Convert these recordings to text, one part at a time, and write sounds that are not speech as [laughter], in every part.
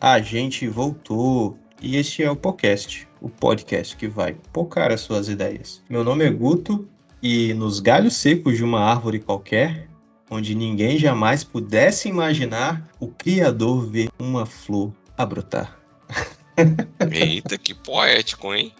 a gente voltou. E este é o podcast, o podcast que vai pocar as suas ideias. Meu nome é Guto e nos galhos secos de uma árvore qualquer, onde ninguém jamais pudesse imaginar, o Criador vê uma flor a brotar. Eita, que poético, hein?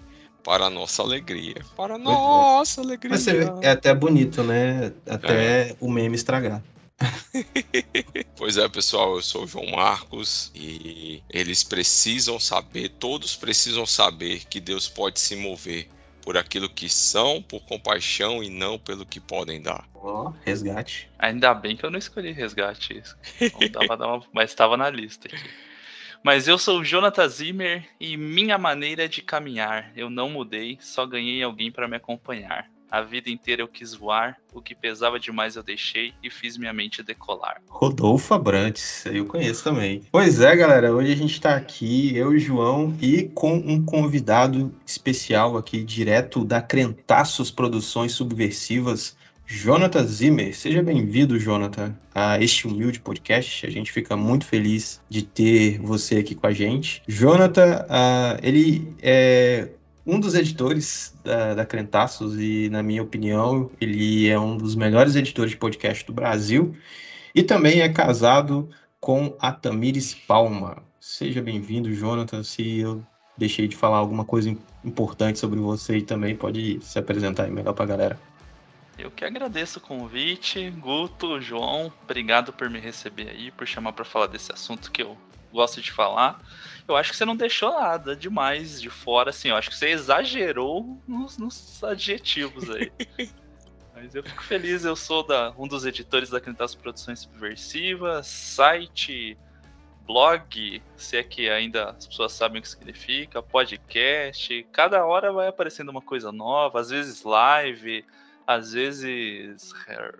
Para a nossa alegria. Para a nossa alegria. Mas você vê, é até bonito, né? Até o meme estragar. [laughs] pois é, pessoal, eu sou o João Marcos e eles precisam saber, todos precisam saber que Deus pode se mover por aquilo que são, por compaixão e não pelo que podem dar. Ó, resgate. Ainda bem que eu não escolhi resgate. Não dava dar uma... Mas estava na lista aqui. Mas eu sou o Jonathan Zimmer e minha maneira de caminhar. Eu não mudei, só ganhei alguém para me acompanhar. A vida inteira eu quis voar, o que pesava demais eu deixei e fiz minha mente decolar. Rodolfo Abrantes, eu conheço também. Pois é, galera, hoje a gente tá aqui, eu e o João, e com um convidado especial aqui, direto da Crentaços Produções Subversivas, Jonathan Zimmer. Seja bem-vindo, Jonathan, a este humilde podcast. A gente fica muito feliz de ter você aqui com a gente. Jonathan, uh, ele é um dos editores da, da Crentaços e, na minha opinião, ele é um dos melhores editores de podcast do Brasil e também é casado com a Tamires Palma. Seja bem-vindo, Jonathan. Se eu deixei de falar alguma coisa importante sobre você também pode se apresentar aí melhor para a galera. Eu que agradeço o convite, Guto, João, obrigado por me receber aí, por chamar para falar desse assunto que eu gosto de falar eu acho que você não deixou nada demais de fora, assim. Eu acho que você exagerou nos, nos adjetivos aí. [laughs] Mas eu fico feliz, eu sou da, um dos editores da Cantas Produções Subversivas, site, blog, se é que ainda as pessoas sabem o que significa, podcast. Cada hora vai aparecendo uma coisa nova, às vezes live, às vezes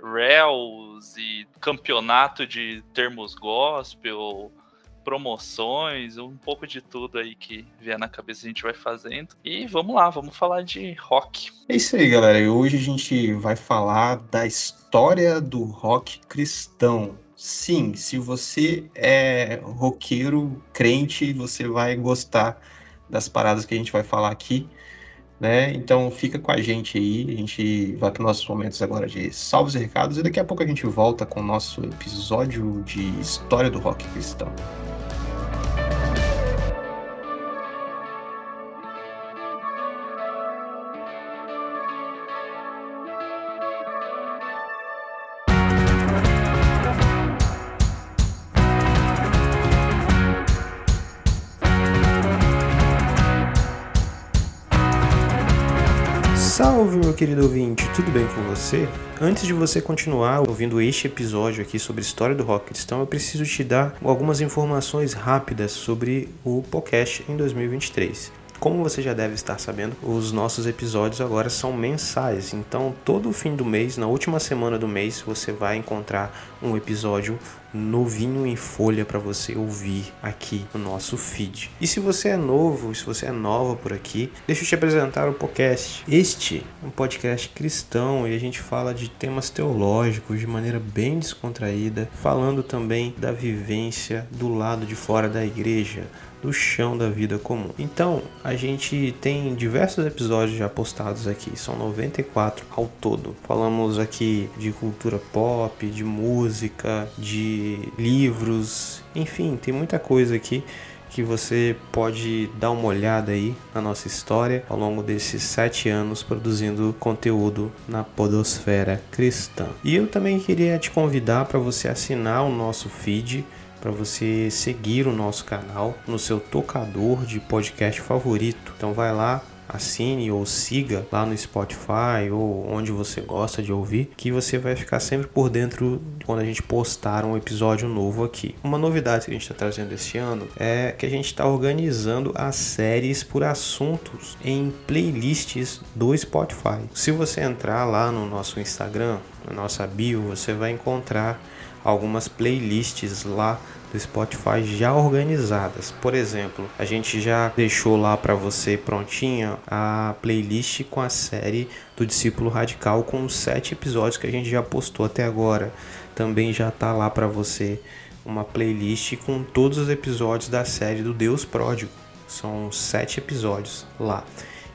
reels e campeonato de termos gospel promoções, um pouco de tudo aí que vier na cabeça a gente vai fazendo. E vamos lá, vamos falar de rock. É isso aí, galera. E hoje a gente vai falar da história do rock cristão. Sim, se você é roqueiro, crente, você vai gostar das paradas que a gente vai falar aqui. Né? Então fica com a gente aí, a gente vai para os nossos momentos agora de salvos e recados e daqui a pouco a gente volta com o nosso episódio de História do Rock Cristão. Querido ouvinte, tudo bem com você? Antes de você continuar ouvindo este episódio aqui sobre história do rock cristão, eu preciso te dar algumas informações rápidas sobre o podcast em 2023. Como você já deve estar sabendo, os nossos episódios agora são mensais. Então, todo fim do mês, na última semana do mês, você vai encontrar um episódio novinho em folha para você ouvir aqui no nosso feed. E se você é novo, se você é nova por aqui, deixa eu te apresentar o podcast. Este é um podcast cristão e a gente fala de temas teológicos de maneira bem descontraída, falando também da vivência do lado de fora da igreja do chão da vida comum. Então, a gente tem diversos episódios já postados aqui, são 94 ao todo. Falamos aqui de cultura pop, de música, de livros, enfim, tem muita coisa aqui que você pode dar uma olhada aí na nossa história ao longo desses sete anos produzindo conteúdo na podosfera cristã. E eu também queria te convidar para você assinar o nosso feed para você seguir o nosso canal no seu tocador de podcast favorito. Então vai lá, assine ou siga lá no Spotify ou onde você gosta de ouvir, que você vai ficar sempre por dentro quando a gente postar um episódio novo aqui. Uma novidade que a gente está trazendo esse ano é que a gente está organizando as séries por assuntos em playlists do Spotify. Se você entrar lá no nosso Instagram, na nossa bio, você vai encontrar algumas playlists lá do Spotify já organizadas. Por exemplo, a gente já deixou lá para você prontinha a playlist com a série do Discípulo Radical com os sete episódios que a gente já postou até agora. Também já tá lá para você uma playlist com todos os episódios da série do Deus Pródigo. São sete episódios lá.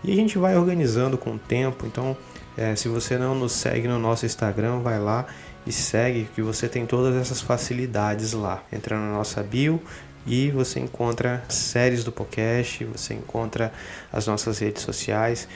E a gente vai organizando com o tempo. Então, é, se você não nos segue no nosso Instagram, vai lá e segue que você tem todas essas facilidades lá. Entra na nossa bio e você encontra séries do podcast, você encontra as nossas redes sociais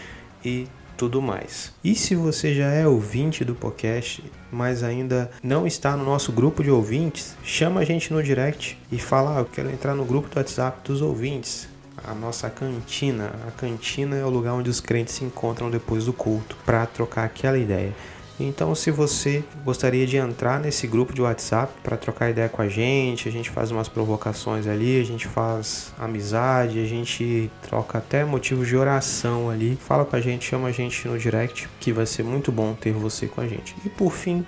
e tudo mais. E se você já é ouvinte do podcast, mas ainda não está no nosso grupo de ouvintes, chama a gente no direct e fala: ah, eu quero entrar no grupo do WhatsApp dos ouvintes. A nossa cantina. A cantina é o lugar onde os crentes se encontram depois do culto para trocar aquela ideia. Então, se você gostaria de entrar nesse grupo de WhatsApp para trocar ideia com a gente, a gente faz umas provocações ali, a gente faz amizade, a gente troca até motivos de oração ali. Fala com a gente, chama a gente no direct, que vai ser muito bom ter você com a gente. E por fim,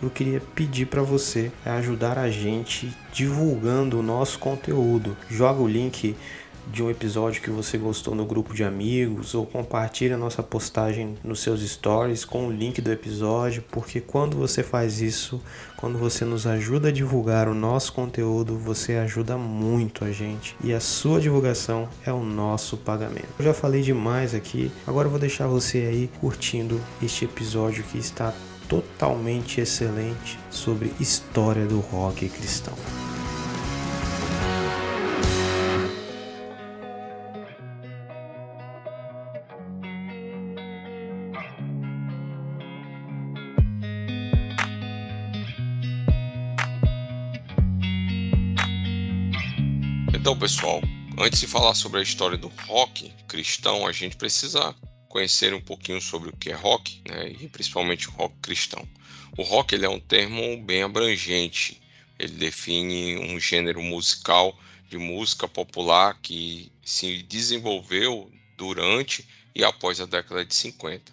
eu queria pedir para você ajudar a gente divulgando o nosso conteúdo. Joga o link de um episódio que você gostou no grupo de amigos ou compartilhe a nossa postagem nos seus stories com o link do episódio, porque quando você faz isso, quando você nos ajuda a divulgar o nosso conteúdo, você ajuda muito a gente e a sua divulgação é o nosso pagamento. Eu já falei demais aqui, agora eu vou deixar você aí curtindo este episódio que está totalmente excelente sobre história do rock cristão. Pessoal, antes de falar sobre a história do rock cristão, a gente precisa conhecer um pouquinho sobre o que é rock, né, e principalmente o rock cristão. O rock ele é um termo bem abrangente. Ele define um gênero musical de música popular que se desenvolveu durante e após a década de 50.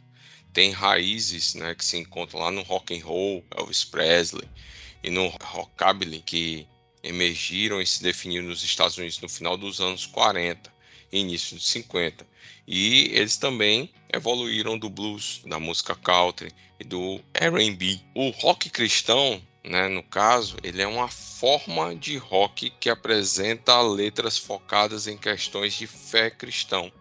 Tem raízes né, que se encontram lá no rock and roll, Elvis Presley, e no rockabilly, que emergiram e se definiram nos Estados Unidos no final dos anos 40 e início dos 50. E eles também evoluíram do blues, da música country e do R&B. O rock cristão, né, no caso, ele é uma forma de rock que apresenta letras focadas em questões de fé cristão.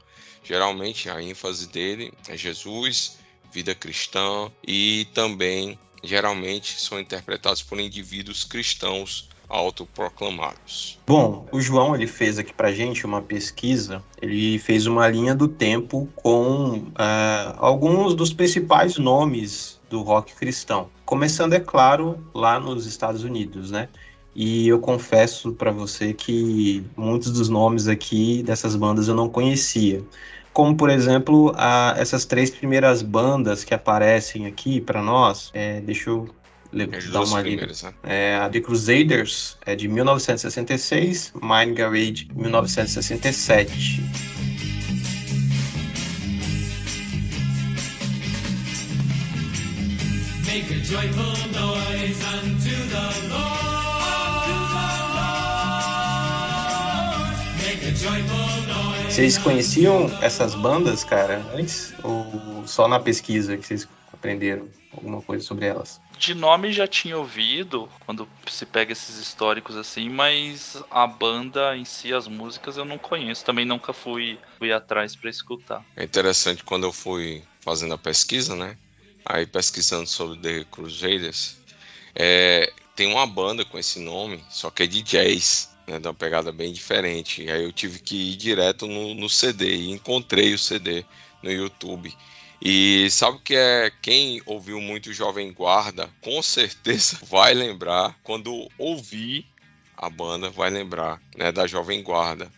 Geralmente a ênfase dele é Jesus, vida cristã e também geralmente são interpretados por indivíduos cristãos autoproclamados. Bom, o João ele fez aqui para gente uma pesquisa. Ele fez uma linha do tempo com uh, alguns dos principais nomes do rock cristão. Começando, é claro, lá nos Estados Unidos, né? E eu confesso para você que muitos dos nomes aqui dessas bandas eu não conhecia. Como, por exemplo, a, essas três primeiras bandas que aparecem aqui para nós. É, deixa eu dar uma lida. Né? É, a The Crusaders é de 1966, Mind Garage 1967. Make a joyful noise unto the Lord. Vocês conheciam essas bandas, cara, antes? Ou só na pesquisa que vocês aprenderam alguma coisa sobre elas? De nome já tinha ouvido, quando se pega esses históricos assim, mas a banda em si, as músicas, eu não conheço. Também nunca fui, fui atrás para escutar. É interessante quando eu fui fazendo a pesquisa, né? Aí pesquisando sobre The Crusaders, é, tem uma banda com esse nome, só que é de jazz, né? De uma pegada bem diferente. Aí eu tive que ir direto no, no CD e encontrei o CD no YouTube. E sabe o que é quem ouviu muito Jovem Guarda, com certeza [laughs] vai lembrar quando ouvir a banda vai lembrar, né, da Jovem Guarda.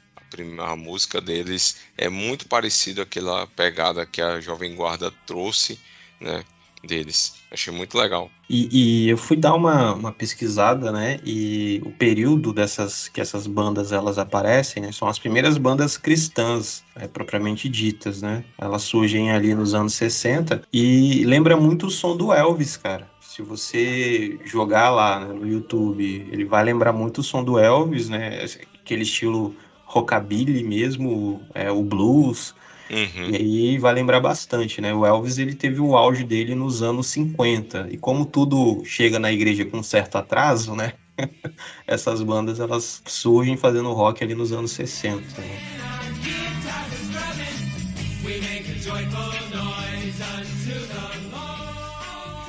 a música deles é muito parecida àquela pegada que a Jovem Guarda trouxe, né? Deles. Achei muito legal. E, e, eu fui dar uma, uma pesquisada, né? E o período dessas que essas bandas elas aparecem, né? São as primeiras bandas cristãs, é, propriamente ditas, né? Elas surgem ali nos anos 60 e lembra muito o som do Elvis, cara. Se você jogar lá né, no YouTube, ele vai lembrar muito o som do Elvis, né? Aquele estilo rockabilly mesmo, é, o blues. Uhum. E aí vai lembrar bastante, né? O Elvis ele teve o auge dele nos anos 50. E como tudo chega na igreja com certo atraso, né? [laughs] Essas bandas elas surgem fazendo rock ali nos anos 60. Né?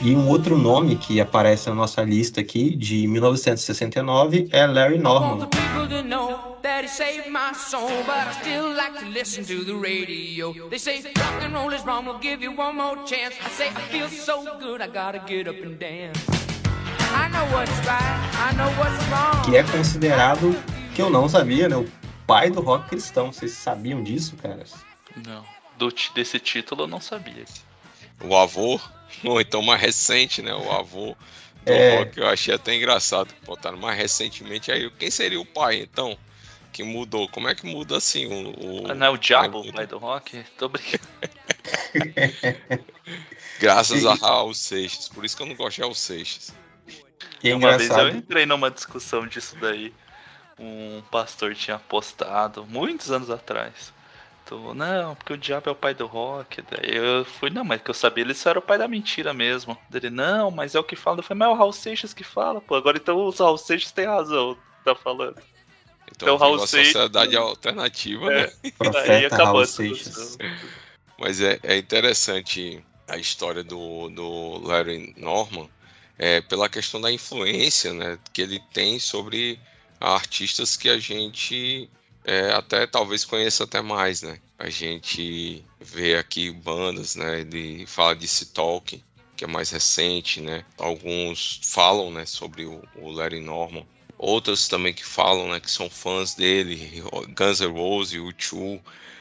E um outro nome que aparece na nossa lista aqui, de 1969, é Larry Norman. Que é considerado, que eu não sabia, né? O pai do rock cristão. Vocês sabiam disso, caras? Não. Do, desse título eu não sabia. O avô [laughs] ou então mais recente, né? O avô do é. rock, eu achei até engraçado. Botaram mais recentemente aí. Quem seria o pai, então? Que mudou? Como é que muda assim o. o... Ah, não é o diabo, o pai do rock? Tô brincando. [laughs] Graças a Raul Seixas. Por isso que eu não gosto de Raul Seixas. Que Uma engraçado. vez eu entrei numa discussão disso daí. Um pastor tinha postado, muitos anos atrás, não, porque o diabo é o pai do rock. Daí eu fui, não, mas que eu sabia, ele só era o pai da mentira mesmo. Dele, não, mas é o que fala. Eu falei, mas é o Raul Seixas que fala, pô. Agora então o Raul Seixas tem razão, tá falando. Então, então Raul Seixas. sociedade alternativa, é, né? [laughs] Daí acabou Seixas. Mas é, é interessante a história do, do Larry Norman é, pela questão da influência né, que ele tem sobre artistas que a gente é, até talvez conheça até mais, né? A gente vê aqui bandas, né? Ele fala de Talk, que é mais recente, né? Alguns falam, né, sobre o, o Larry Norman. Outros também que falam, né, que são fãs dele, Guns N' Roses, U2.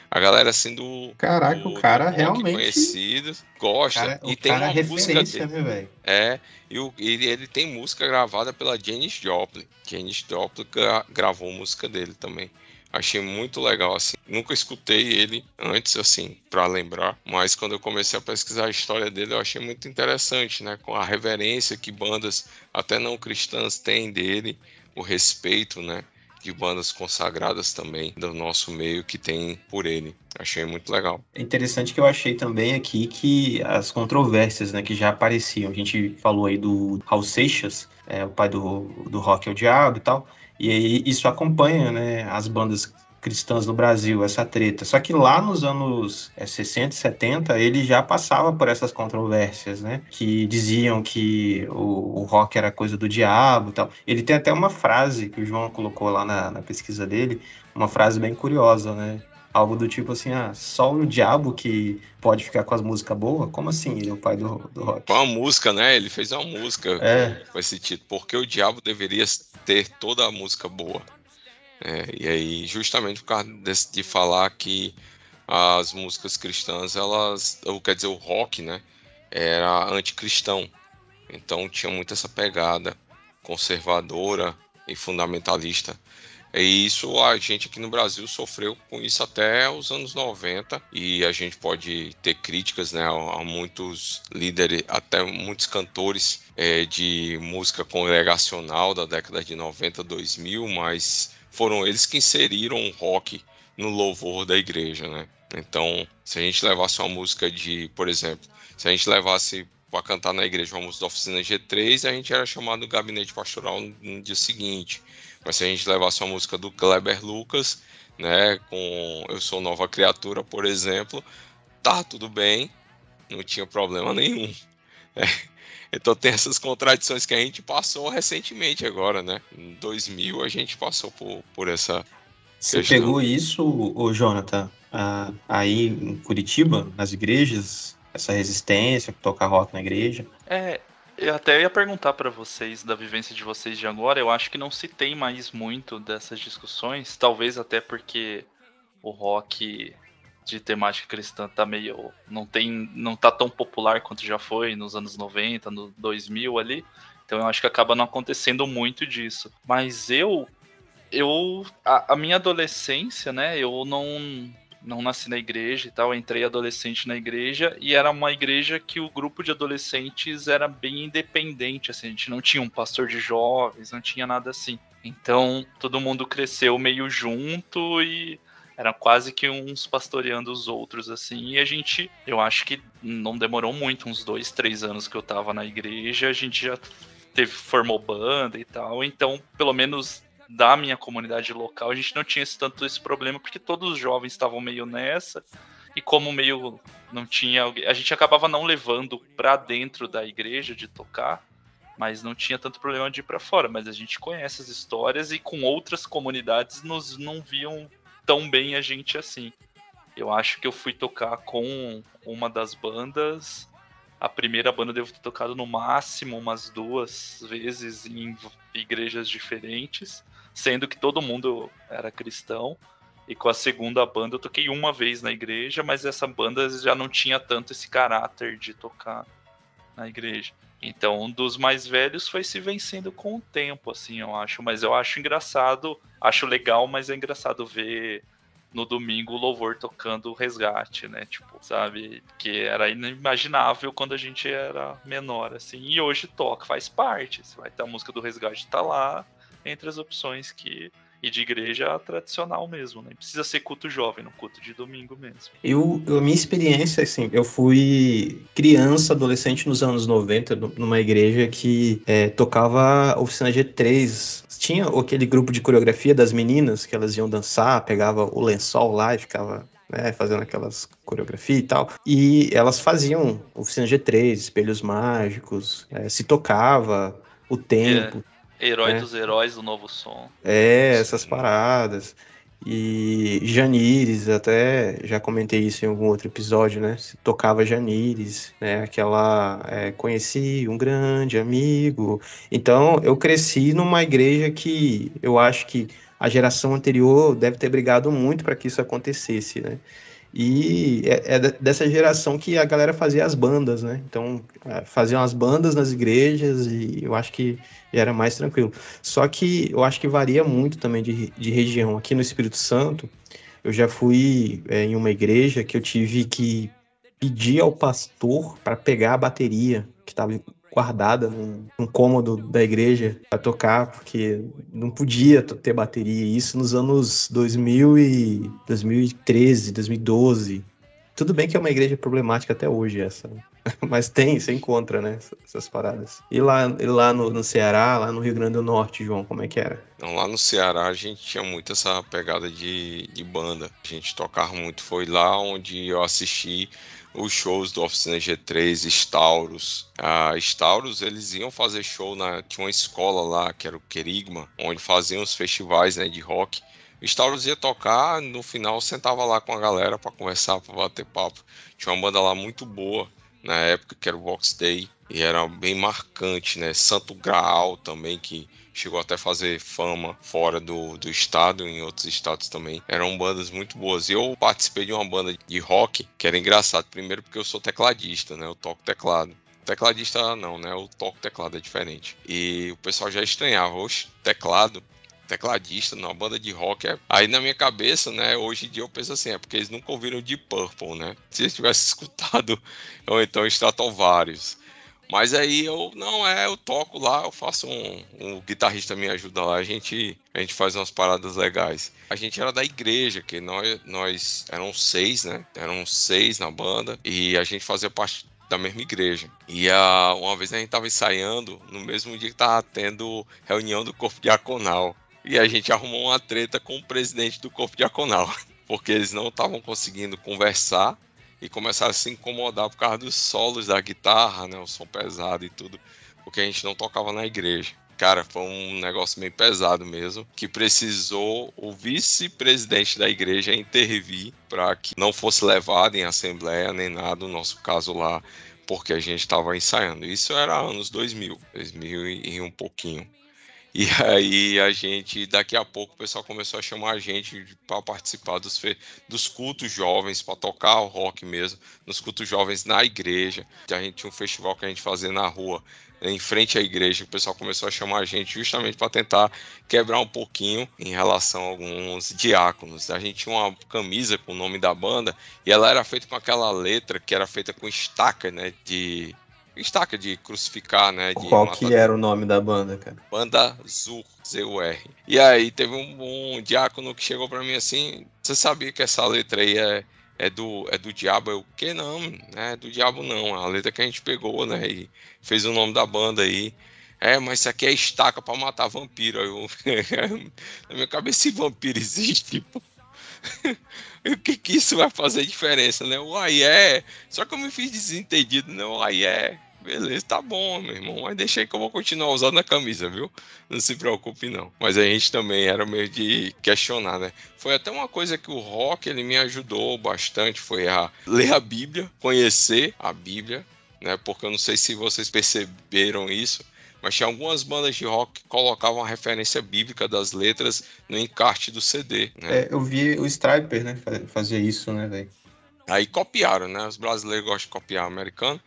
A galera assim do. Caraca, do, o cara realmente. Conhecido, gosta. Cara, e tem uma é música dele. Né, velho? é, e o, ele, ele tem música gravada pela Janis Joplin. Janis Joplin gra, gravou música dele também. Achei muito legal, assim. Nunca escutei ele antes, assim, para lembrar, mas quando eu comecei a pesquisar a história dele, eu achei muito interessante, né? Com a reverência que bandas, até não cristãs, têm dele, o respeito, né? De bandas consagradas também do nosso meio que tem por ele. Achei muito legal. É interessante que eu achei também aqui que as controvérsias né, que já apareciam. A gente falou aí do Raul Seixas, é, o pai do, do rock é o diabo e tal. E aí isso acompanha, né, as bandas cristãs no Brasil, essa treta. Só que lá nos anos é, 60 e 70, ele já passava por essas controvérsias, né? Que diziam que o, o rock era coisa do diabo e tal. Ele tem até uma frase que o João colocou lá na, na pesquisa dele, uma frase bem curiosa, né? Algo do tipo assim, ah, só o diabo que pode ficar com as músicas boas? Como assim? Ele é o pai do, do rock. Com a música, né? Ele fez uma música é. com esse título. Porque o diabo deveria ter toda a música boa. É, e aí, justamente por causa desse, de falar que as músicas cristãs, elas, ou quer dizer, o rock, né, era anticristão. Então tinha muito essa pegada conservadora e fundamentalista. E isso a gente aqui no Brasil sofreu com isso até os anos 90 e a gente pode ter críticas né, a muitos líderes, até muitos cantores é, de música congregacional da década de 90, 2000, mas foram eles que inseriram o rock no louvor da igreja, né? Então, se a gente levasse uma música de, por exemplo, se a gente levasse para cantar na igreja uma música da oficina G3, a gente era chamado gabinete pastoral no dia seguinte. Mas se a gente levasse uma música do Kleber Lucas, né, com Eu Sou Nova Criatura, por exemplo, tá tudo bem, não tinha problema nenhum. É. Então tem essas contradições que a gente passou recentemente agora, né? Em 2000 a gente passou por, por essa Você questão. pegou isso, ô Jonathan, aí em Curitiba, nas igrejas, essa resistência, tocar rock na igreja? É, eu até ia perguntar para vocês da vivência de vocês de agora. Eu acho que não se tem mais muito dessas discussões, talvez até porque o rock de temática cristã tá meio não tem não tá tão popular quanto já foi nos anos 90, no 2000 ali. Então eu acho que acaba não acontecendo muito disso. Mas eu eu a, a minha adolescência, né, eu não não nasci na igreja e tal, entrei adolescente na igreja e era uma igreja que o grupo de adolescentes era bem independente, assim, a gente não tinha um pastor de jovens, não tinha nada assim. Então, todo mundo cresceu meio junto e era quase que uns pastoreando os outros, assim, e a gente, eu acho que não demorou muito, uns dois, três anos que eu tava na igreja, a gente já teve, formou banda e tal, então, pelo menos da minha comunidade local, a gente não tinha esse, tanto esse problema, porque todos os jovens estavam meio nessa, e como meio não tinha a gente acabava não levando para dentro da igreja de tocar, mas não tinha tanto problema de ir para fora, mas a gente conhece as histórias e com outras comunidades nos não viam tão bem a gente assim. Eu acho que eu fui tocar com uma das bandas a primeira banda devo ter tocado no máximo umas duas vezes em igrejas diferentes, sendo que todo mundo era cristão. E com a segunda banda eu toquei uma vez na igreja, mas essa banda já não tinha tanto esse caráter de tocar na igreja. Então, um dos mais velhos foi se vencendo com o tempo, assim, eu acho. Mas eu acho engraçado, acho legal, mas é engraçado ver no domingo o louvor tocando o resgate, né? Tipo, sabe? Que era inimaginável quando a gente era menor, assim. E hoje toca, faz parte. Vai ter a música do resgate, tá lá entre as opções que e de igreja tradicional mesmo, né? Precisa ser culto jovem, no culto de domingo mesmo. Eu, a minha experiência, assim, eu fui criança, adolescente nos anos 90, numa igreja que é, tocava oficina G3. Tinha aquele grupo de coreografia das meninas que elas iam dançar, pegava o lençol lá e ficava né, fazendo aquelas coreografia e tal. E elas faziam oficina G3, espelhos mágicos, é, se tocava o tempo. É. Herói é. dos heróis do novo som. É, essas paradas. E Janires, até já comentei isso em algum outro episódio, né? Se tocava Janires, né? Aquela. É, conheci um grande amigo. Então, eu cresci numa igreja que eu acho que a geração anterior deve ter brigado muito para que isso acontecesse, né? E é, é, dessa geração que a galera fazia as bandas, né? Então, é, faziam as bandas nas igrejas e eu acho que era mais tranquilo. Só que eu acho que varia muito também de, de região. Aqui no Espírito Santo, eu já fui é, em uma igreja que eu tive que pedir ao pastor para pegar a bateria que estava guardada num, num cômodo da igreja para tocar, porque não podia ter bateria. Isso nos anos 2000 e 2013, 2012. Tudo bem que é uma igreja problemática até hoje essa, né? [laughs] mas tem, você encontra, né, essas paradas. E lá, e lá no, no, Ceará, lá no Rio Grande do Norte, João, como é que era? Não, lá no Ceará a gente tinha muito essa pegada de, de banda. A gente tocava muito, foi lá onde eu assisti os shows do Oficina G3, Stauros. A Stauros, eles iam fazer show na. Tinha uma escola lá, que era o Querigma, onde faziam os festivais né, de rock. Stauros ia tocar, no final sentava lá com a galera para conversar, para bater papo. Tinha uma banda lá muito boa na época, que era o Box Day, e era bem marcante, né? Santo Graal também, que chegou até a fazer fama fora do, do estado, em outros estados também. Eram bandas muito boas. Eu participei de uma banda de rock que era engraçado. Primeiro porque eu sou tecladista, né? Eu toco teclado. Tecladista não, né? Eu toco teclado, é diferente. E o pessoal já estranhava, oxe, teclado tecladista numa banda de rock. É... Aí na minha cabeça, né, hoje em dia eu penso assim, é porque eles nunca ouviram de Purple, né? Se eles tivessem [laughs] escutado, ou então vários mas aí eu, não é, eu toco lá, eu faço um, um guitarrista me ajuda lá, a gente, a gente faz umas paradas legais. A gente era da igreja, que nós, nós eram seis, né? Eram seis na banda e a gente fazia parte da mesma igreja. E a, uma vez a gente tava ensaiando, no mesmo dia que tava tendo reunião do corpo diaconal. E a gente arrumou uma treta com o presidente do corpo diaconal. [laughs] Porque eles não estavam conseguindo conversar e começaram a se incomodar por causa dos solos da guitarra, né, o som pesado e tudo, porque a gente não tocava na igreja. Cara, foi um negócio meio pesado mesmo, que precisou o vice-presidente da igreja intervir para que não fosse levado em assembleia nem nada, no nosso caso lá, porque a gente estava ensaiando. Isso era anos 2000, 2000 e um pouquinho. E aí a gente, daqui a pouco, o pessoal começou a chamar a gente para participar dos, dos cultos jovens, para tocar o rock mesmo, nos cultos jovens na igreja. A gente tinha um festival que a gente fazia na rua, em frente à igreja, o pessoal começou a chamar a gente justamente para tentar quebrar um pouquinho em relação a alguns diáconos. A gente tinha uma camisa com o nome da banda e ela era feita com aquela letra que era feita com estaca, né, de estaca de crucificar, né? De Qual que era o nome da banda, cara? Banda Zur, Z-U-R. E aí teve um, um diácono que chegou para mim assim, você sabia que essa letra aí é, é do, é do diabo? Eu, que não, né? É do diabo não, a letra que a gente pegou, né? E fez o nome da banda aí. É, mas isso aqui é estaca para matar vampiro. Eu, [laughs] na minha cabeça, se vampiro existe, pô. [laughs] o que, que isso vai fazer diferença, né? O aí é. Só que eu me fiz desentendido, né? O aí é. Beleza, tá bom, meu irmão. Mas deixa aí que eu vou continuar usando a camisa, viu? Não se preocupe, não. Mas a gente também era meio de questionar, né? Foi até uma coisa que o rock ele me ajudou bastante. Foi a ler a Bíblia, conhecer a Bíblia, né? Porque eu não sei se vocês perceberam isso mas tinha algumas bandas de rock que colocavam a referência bíblica das letras no encarte do CD. Né? É, eu vi o Striper, né? Fazia isso, né, velho? Aí copiaram, né? Os brasileiros gostam de copiar o americano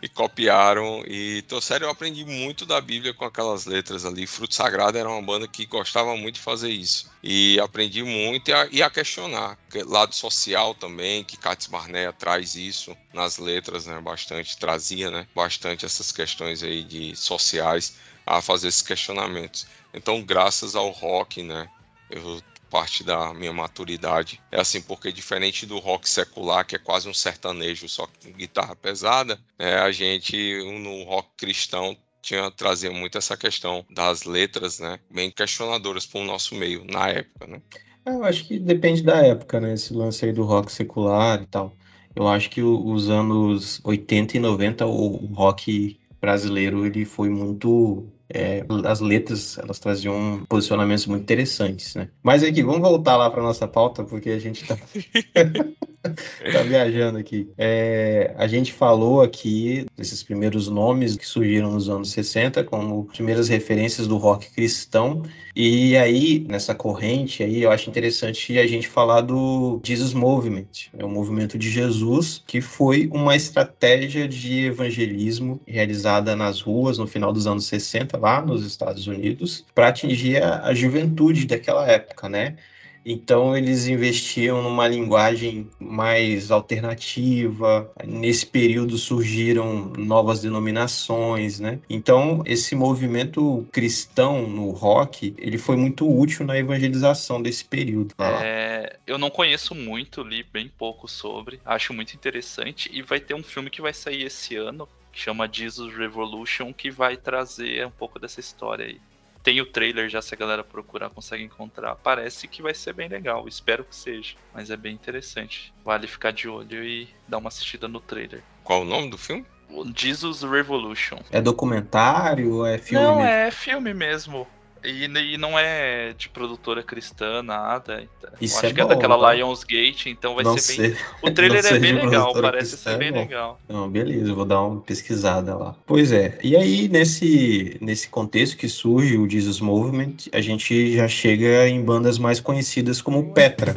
e copiaram. E então, sério, eu aprendi muito da Bíblia com aquelas letras ali. Fruto Sagrado era uma banda que gostava muito de fazer isso. E aprendi muito e a, e a questionar. Lado social também, que Katz Barnea traz isso nas letras, né? Bastante, trazia, né? Bastante essas questões aí de sociais a fazer esses questionamentos. Então, graças ao rock, né? Eu parte da minha maturidade. É assim, porque diferente do rock secular, que é quase um sertanejo só com guitarra pesada, é, a gente no rock cristão tinha trazia muito essa questão das letras, né, bem questionadoras para o nosso meio na época, né? É, eu acho que depende da época, né, esse lance aí do rock secular e tal. Eu acho que os anos 80 e 90 o rock brasileiro ele foi muito é, as letras elas traziam posicionamentos muito interessantes, né? Mas aqui, vamos voltar lá para nossa pauta, porque a gente está [laughs] tá viajando aqui. É, a gente falou aqui desses primeiros nomes que surgiram nos anos 60 como primeiras referências do rock cristão. E aí, nessa corrente aí, eu acho interessante a gente falar do Jesus Movement, é o movimento de Jesus, que foi uma estratégia de evangelismo realizada nas ruas no final dos anos 60, lá nos Estados Unidos, para atingir a, a juventude daquela época, né? Então eles investiam numa linguagem mais alternativa. Nesse período surgiram novas denominações, né? Então esse movimento cristão no rock, ele foi muito útil na evangelização desse período. É, eu não conheço muito, li bem pouco sobre. Acho muito interessante e vai ter um filme que vai sair esse ano chama Jesus Revolution que vai trazer um pouco dessa história aí tem o trailer já, se a galera procurar, consegue encontrar. Parece que vai ser bem legal, espero que seja. Mas é bem interessante. Vale ficar de olho e dar uma assistida no trailer. Qual o nome do filme? Jesus Revolution. É documentário? É filme? Não, mesmo? é filme mesmo. E, e, não é de produtora cristã, nada. Então, Isso acho é que bom, é daquela né? Lionsgate, então vai Não ser bem. O trailer é bem legal, parece cristã, ser bem não. legal. Não, beleza, vou dar uma pesquisada lá. Pois é, e aí nesse, nesse contexto que surge o Jesus Movement, a gente já chega em bandas mais conhecidas como Petra.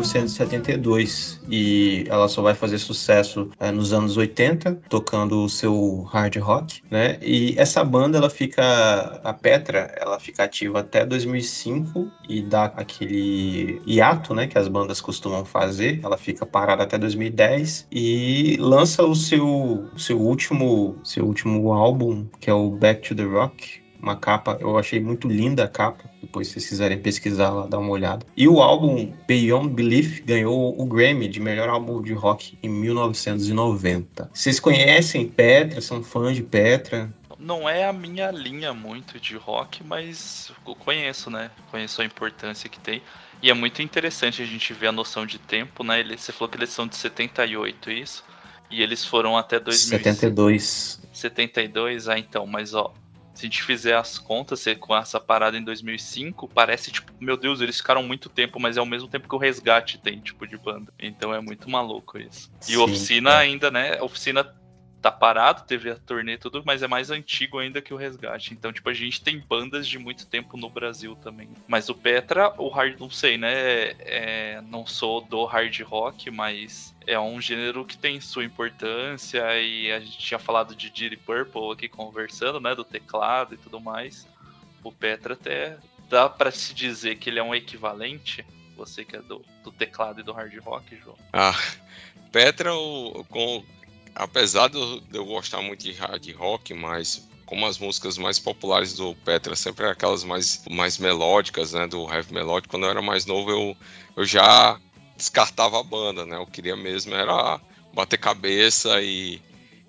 1972 e ela só vai fazer sucesso eh, nos anos 80, tocando o seu hard rock, né? E essa banda ela fica a Petra, ela fica ativa até 2005 e dá aquele hiato, né, que as bandas costumam fazer. Ela fica parada até 2010 e lança o seu seu último seu último álbum, que é o Back to the Rock, uma capa, eu achei muito linda a capa. Depois, se vocês quiserem pesquisar lá, dá uma olhada. E o álbum Beyond Belief ganhou o Grammy de melhor álbum de rock em 1990. Vocês conhecem Petra? São fãs de Petra? Não é a minha linha muito de rock, mas eu conheço, né? Conheço a importância que tem. E é muito interessante a gente ver a noção de tempo, né? Ele, você falou que eles são de 78, isso? E eles foram até 2000 72. 72, ah, então, mas ó, se a gente fizer as contas com essa parada em 2005, parece tipo, meu Deus, eles ficaram muito tempo, mas é ao mesmo tempo que o Resgate tem, tipo, de banda. Então é muito maluco isso. E Sim, Oficina é. ainda, né? Oficina tá parado, teve a turnê e tudo, mas é mais antigo ainda que o Resgate. Então, tipo, a gente tem bandas de muito tempo no Brasil também. Mas o Petra, o hard, não sei, né? É, não sou do hard rock, mas é um gênero que tem sua importância e a gente tinha falado de Deep Purple aqui conversando, né, do teclado e tudo mais. O Petra até dá pra se dizer que ele é um equivalente. Você que é do, do teclado e do hard rock, João. Ah, Petra, o- com, apesar de eu, gostar muito de hard rock, mas como as músicas mais populares do Petra sempre eram aquelas mais, mais melódicas, né, do heavy melódico, quando eu era mais novo eu, eu já descartava a banda, né, eu queria mesmo era bater cabeça e,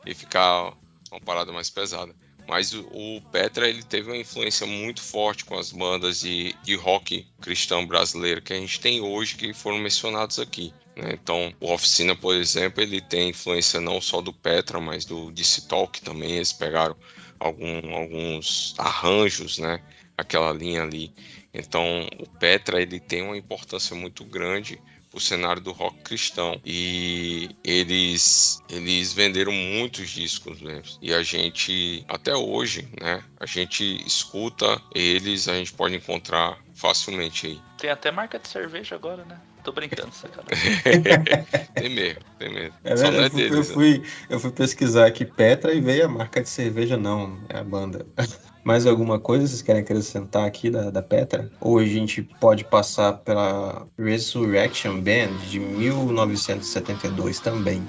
e ficar uma parada mais pesada. Mas o, o Petra ele teve uma influência muito forte com as bandas de, de rock cristão brasileiro que a gente tem hoje, que foram mencionados aqui. Né? Então, o Oficina, por exemplo, ele tem influência não só do Petra, mas do DC Talk também. Eles pegaram algum- alguns arranjos, né? Aquela linha ali. Então, o Petra ele tem uma importância muito grande o cenário do rock cristão e eles eles venderam muitos discos mesmo e a gente até hoje né a gente escuta eles a gente pode encontrar facilmente aí Tem até marca de cerveja agora, né? Tô brincando, sacanagem. [laughs] tem mesmo tem mesmo É só verdade, não é eu, fui, eu, deles né? fui, eu fui pesquisar aqui Petra e veio a marca de cerveja, não, é a banda. [laughs] Mais alguma coisa vocês querem acrescentar aqui da, da Petra? Ou a gente pode passar pela Resurrection Band de 1972 também?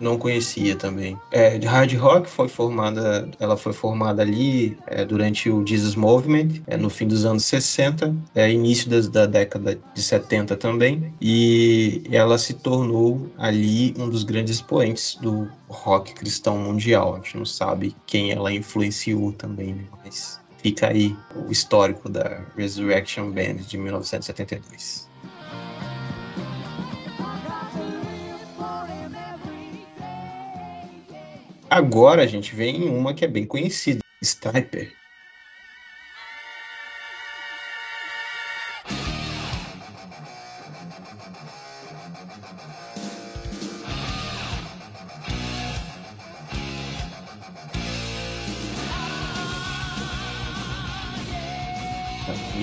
Não conhecia também. É, de hard rock foi formada, ela foi formada ali é, durante o Jesus Movement, é, no fim dos anos 60, é, início das- da década de 70 também, e ela se tornou ali um dos grandes expoentes do rock cristão mundial. A gente não sabe quem ela influenciou também, né? mas fica aí o histórico da Resurrection Band de 1972. Agora a gente vem em uma que é bem conhecida, Striper.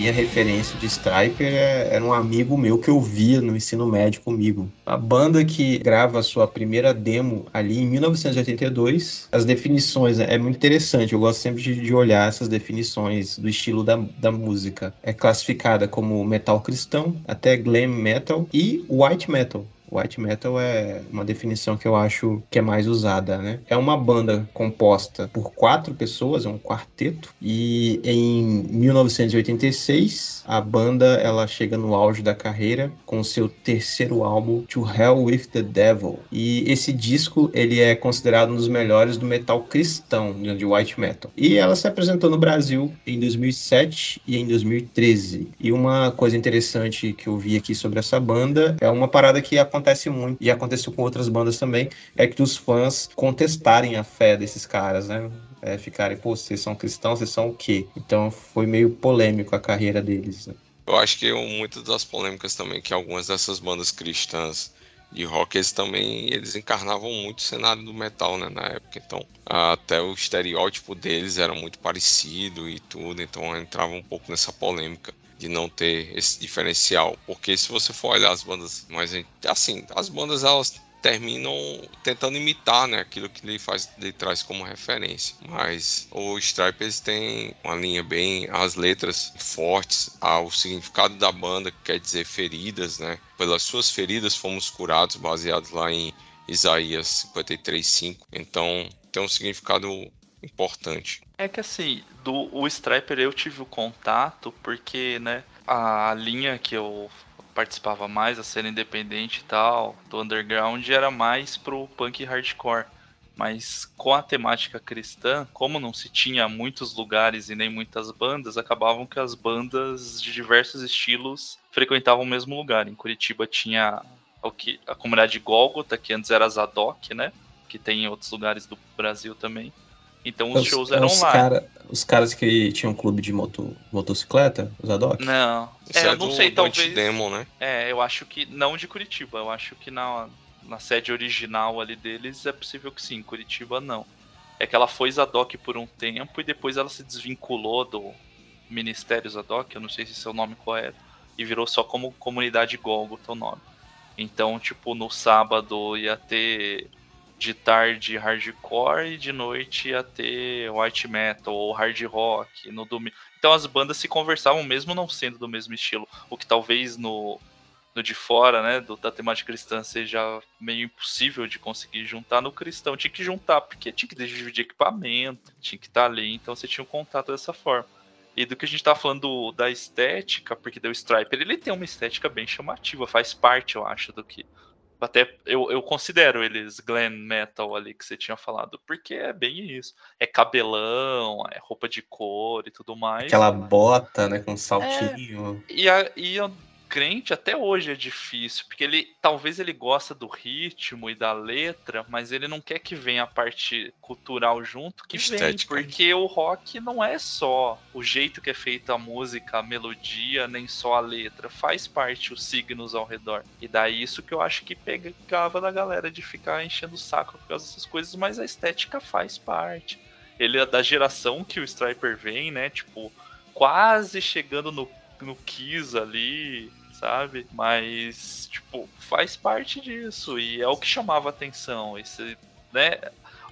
Minha referência de Striper é- era um amigo meu que eu via no ensino médio comigo. A banda que grava a sua primeira demo ali em 1982. As definições, é muito interessante, eu gosto sempre de, de olhar essas definições do estilo da, da música. É classificada como metal cristão, até glam metal e white metal. White metal é uma definição que eu acho que é mais usada, né? É uma banda composta por quatro pessoas, é um quarteto, e em 1986 a banda ela chega no auge da carreira com seu terceiro álbum To Hell with the Devil. E esse disco ele é considerado um dos melhores do metal cristão, né, de white metal. E ela se apresentou no Brasil em 2007 e em 2013. E uma coisa interessante que eu vi aqui sobre essa banda é uma parada que acontece muito e aconteceu com outras bandas também, é que os fãs contestarem a fé desses caras, né? É, ficarem, pô, vocês são cristãos, vocês são o quê? Então foi meio polêmico a carreira deles. Né? Eu acho que muitas das polêmicas também que algumas dessas bandas cristãs de rock eles também eles encarnavam muito o cenário do metal né, na época então até o estereótipo deles era muito parecido e tudo então entrava um pouco nessa polêmica de não ter esse diferencial. Porque se você for olhar as bandas mais assim as bandas elas terminam tentando imitar né, aquilo que ele faz ele traz como referência. Mas o Stripe eles têm uma linha bem as letras fortes ah, o significado da banda que quer dizer feridas né. Pelas suas feridas fomos curados baseados lá em Isaías 53:5 então tem um significado importante É que assim, do o Striper eu tive o contato porque, né, a linha que eu participava mais, a cena independente e tal, do underground, era mais pro punk hardcore. Mas com a temática cristã, como não se tinha muitos lugares e nem muitas bandas, acabavam que as bandas de diversos estilos frequentavam o mesmo lugar. Em Curitiba tinha o que a comunidade Gólgota, que antes era Zadok, né? Que tem em outros lugares do Brasil também. Então os, shows eram os lá. cara- os caras que tinham um clube de moto, motocicleta, os Adoc? Não, Isso é, é, eu não do, sei, do talvez. Antidemon, né? É, eu acho que não de Curitiba. Eu acho que na, na sede original ali deles é possível que sim. Curitiba não. É que ela foi Zadok por um tempo e depois ela se desvinculou do Ministério Zadok, eu não sei se é o nome correto, e virou só como comunidade Golgotha o nome. Então, tipo, no sábado ia ter de tarde hardcore e de noite ia ter white metal ou hard rock no domingo. Então as bandas se conversavam mesmo não sendo do mesmo estilo, o que talvez no, no de fora, né, do, da temática cristã seja meio impossível de conseguir juntar no cristão. Tinha que juntar porque tinha que dividir equipamento, tinha que estar ali, então você tinha um contato dessa forma. E do que a gente tá falando do- da estética, porque deu Striper, ele tem uma estética bem chamativa, faz parte, eu acho, do que. Até eu, eu considero eles glam metal ali que você tinha falado, porque é bem isso. É cabelão, é roupa de cor e tudo mais. Aquela bota, né, com saltinho. E, a, e crente até hoje é difícil, porque ele talvez ele gosta do ritmo e da letra, mas ele não quer que venha a parte cultural junto, que Estética, vem, porque o rock não é só o jeito que é feita a música, a melodia, nem só a letra, faz parte os signos ao redor. E daí isso que eu acho que pegava da galera de ficar enchendo o saco por causa dessas coisas, mas a estética faz parte. Ele é da geração que o Striper vem, né? Tipo, quase chegando no, no Kiss ali, sabe? Mas, tipo, faz parte disso. E é o que chamava atenção. Esse, né?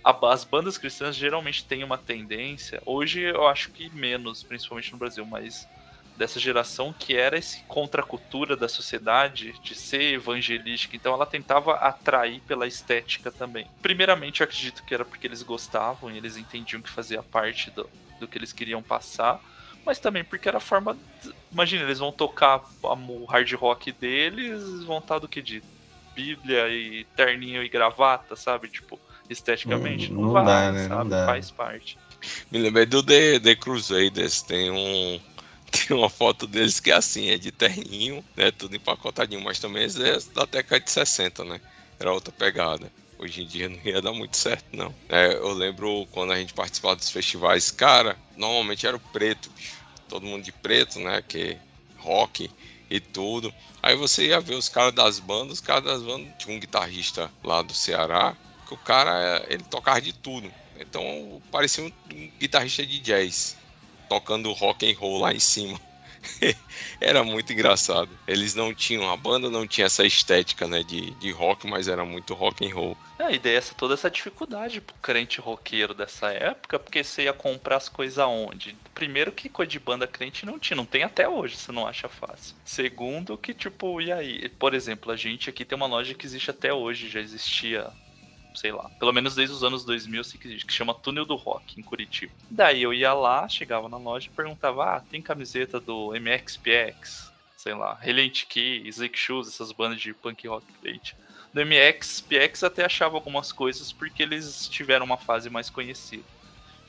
As bandas cristãs geralmente têm uma tendência, hoje eu acho que menos, principalmente no Brasil, mas dessa geração que era esse contra a cultura da sociedade de ser evangelística, então ela tentava atrair pela estética também. Primeiramente, eu acredito que era porque eles gostavam e eles entendiam que fazia parte do, do que eles queriam passar, mas também porque era a forma. de- Imagina, eles vão tocar a- o hard rock deles, vão estar do que? De Bíblia e terninho e gravata, sabe? Tipo, esteticamente. Não- Não, não vai, dá, né? sabe? Não dá. Faz parte. Me lembrei do The, The Crusaders, tem um. [laughs] Tem uma foto deles que é assim, é de terninho, né? Tudo empacotadinho, mas também é da década de 60, né? Era outra pegada. Hoje em dia [laughs] não ia dar muito certo, não. É, eu lembro quando a gente participava dos festivais, cara, normalmente era o preto, bicho. Todo mundo de preto, né? Que rock e tudo. Aí você ia ver os caras das bandas, os caras das bandas, tinha um guitarrista lá do Ceará, que o cara, ele tocava de tudo. Então parecia um, um guitarrista de jazz, tocando rock and roll lá em cima. [laughs] era muito engraçado. Eles não tinham, a banda não tinha essa estética, né, de, de rock, mas era muito rock and roll. É, e daí essa, toda essa dificuldade pro crente roqueiro dessa época, porque você ia comprar as coisas aonde? Primeiro que coisa de banda crente não tinha, não tem até hoje, você não acha fácil. Segundo que, tipo, e aí? Por exemplo, a gente aqui tem uma loja que existe até hoje, já existia, sei lá, pelo menos desde os anos 2000 sei que chama Túnel do Rock, em Curitiba. Daí eu ia lá, chegava na loja e perguntava, ah, tem camiseta do MXPX? Sei lá, Relent Key, Zeke Shoes, essas bandas de punk rock crente do MX, PX até achava algumas coisas porque eles tiveram uma fase mais conhecida.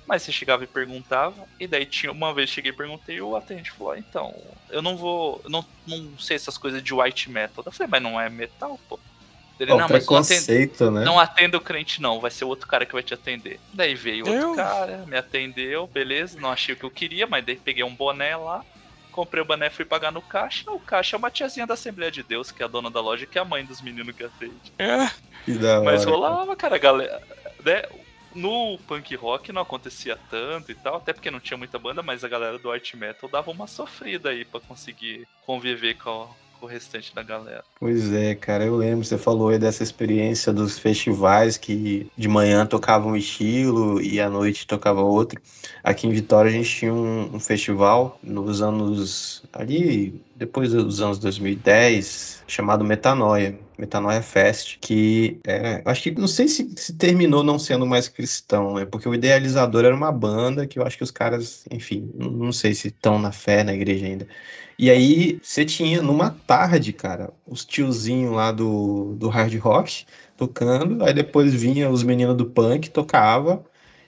Mas você chegava e perguntava, e daí tinha uma vez cheguei e perguntei, o atendente falou: ah, então, eu não vou. Eu não, não sei essas coisas de white metal. Eu falei, mas não é metal, pô. Ele, Ó, não, mas não atende, preconceito, né? não atenda o crente, não, vai ser outro cara que vai te atender. Daí veio outro Eu? cara, me atendeu, beleza, não achei o que eu queria, mas daí peguei um boné lá, comprei o boné, fui pagar no caixa. O caixa é uma tiazinha da Assembleia de Deus, que é a dona da loja, que é a mãe dos meninos que atende. É, Que da Mas hora, rolava, cara, a galera. Né? No punk rock não acontecia tanto e tal, até porque não tinha muita banda, mas a galera do art metal dava uma sofrida aí pra conseguir conviver com, a- com o restante da galera. Pois é, cara, eu lembro, você falou aí dessa experiência dos festivais que de manhã tocava um estilo e à noite tocava outro. Aqui em Vitória a gente tinha um, um festival nos anos ali depois dos anos 2010, chamado Metanoia, Metanoia Fest, que é, acho que não sei se, se terminou não sendo mais cristão, né? Porque o idealizador era uma banda que eu acho que os caras, enfim, não, sei se estão na fé na igreja ainda. E aí você tinha numa tarde, cara, os tiozinhos lá do, do hard rock tocando, aí depois vinha os meninos do punk, tocava,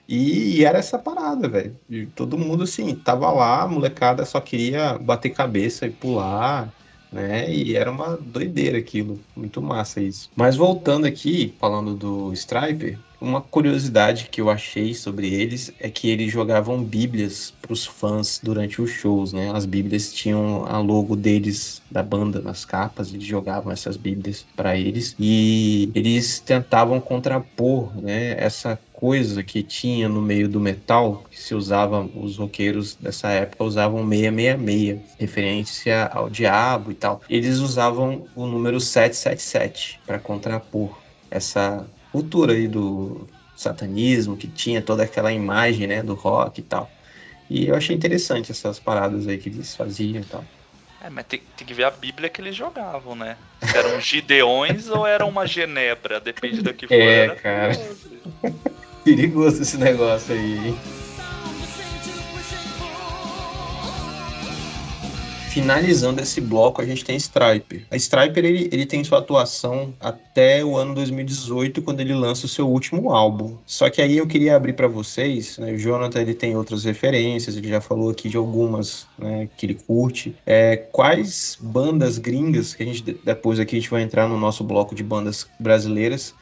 e, e era essa parada, velho. Todo mundo assim, tava lá, a molecada só queria bater cabeça e pular, né? E era uma doideira aquilo, muito massa isso. Mas voltando aqui, falando do Striper, uma curiosidade que eu achei sobre eles é que eles jogavam bíblias para os fãs durante os shows, né? As bíblias tinham a logo deles da banda nas capas, eles jogavam essas bíblias para eles e eles tentavam contrapor, né, essa coisa que tinha no meio do metal, que se usava, os roqueiros dessa época usavam 666, referência ao diabo e tal. Eles usavam o número 777 para contrapor essa cultura aí do satanismo, que tinha toda aquela imagem, né, do rock e tal. E eu achei interessante essas paradas aí que eles faziam e tal. É, mas tem, tem que ver a Bíblia que eles jogavam, né? Eram gideões ou era uma genebra, depende do que [laughs] for. É, cara. Perigoso. Esse negócio aí, hein? Finalizando esse bloco, a gente tem Striper. A Striper ele, ele tem sua atuação até o ano 2018, quando ele lança o seu último álbum. Só que aí eu queria abrir para vocês, né? O Jonathan ele tem outras referências, ele já falou aqui de algumas, né, que ele curte. É, quais bandas gringas que a gente depois aqui a gente vai entrar no nosso bloco de bandas brasileiras?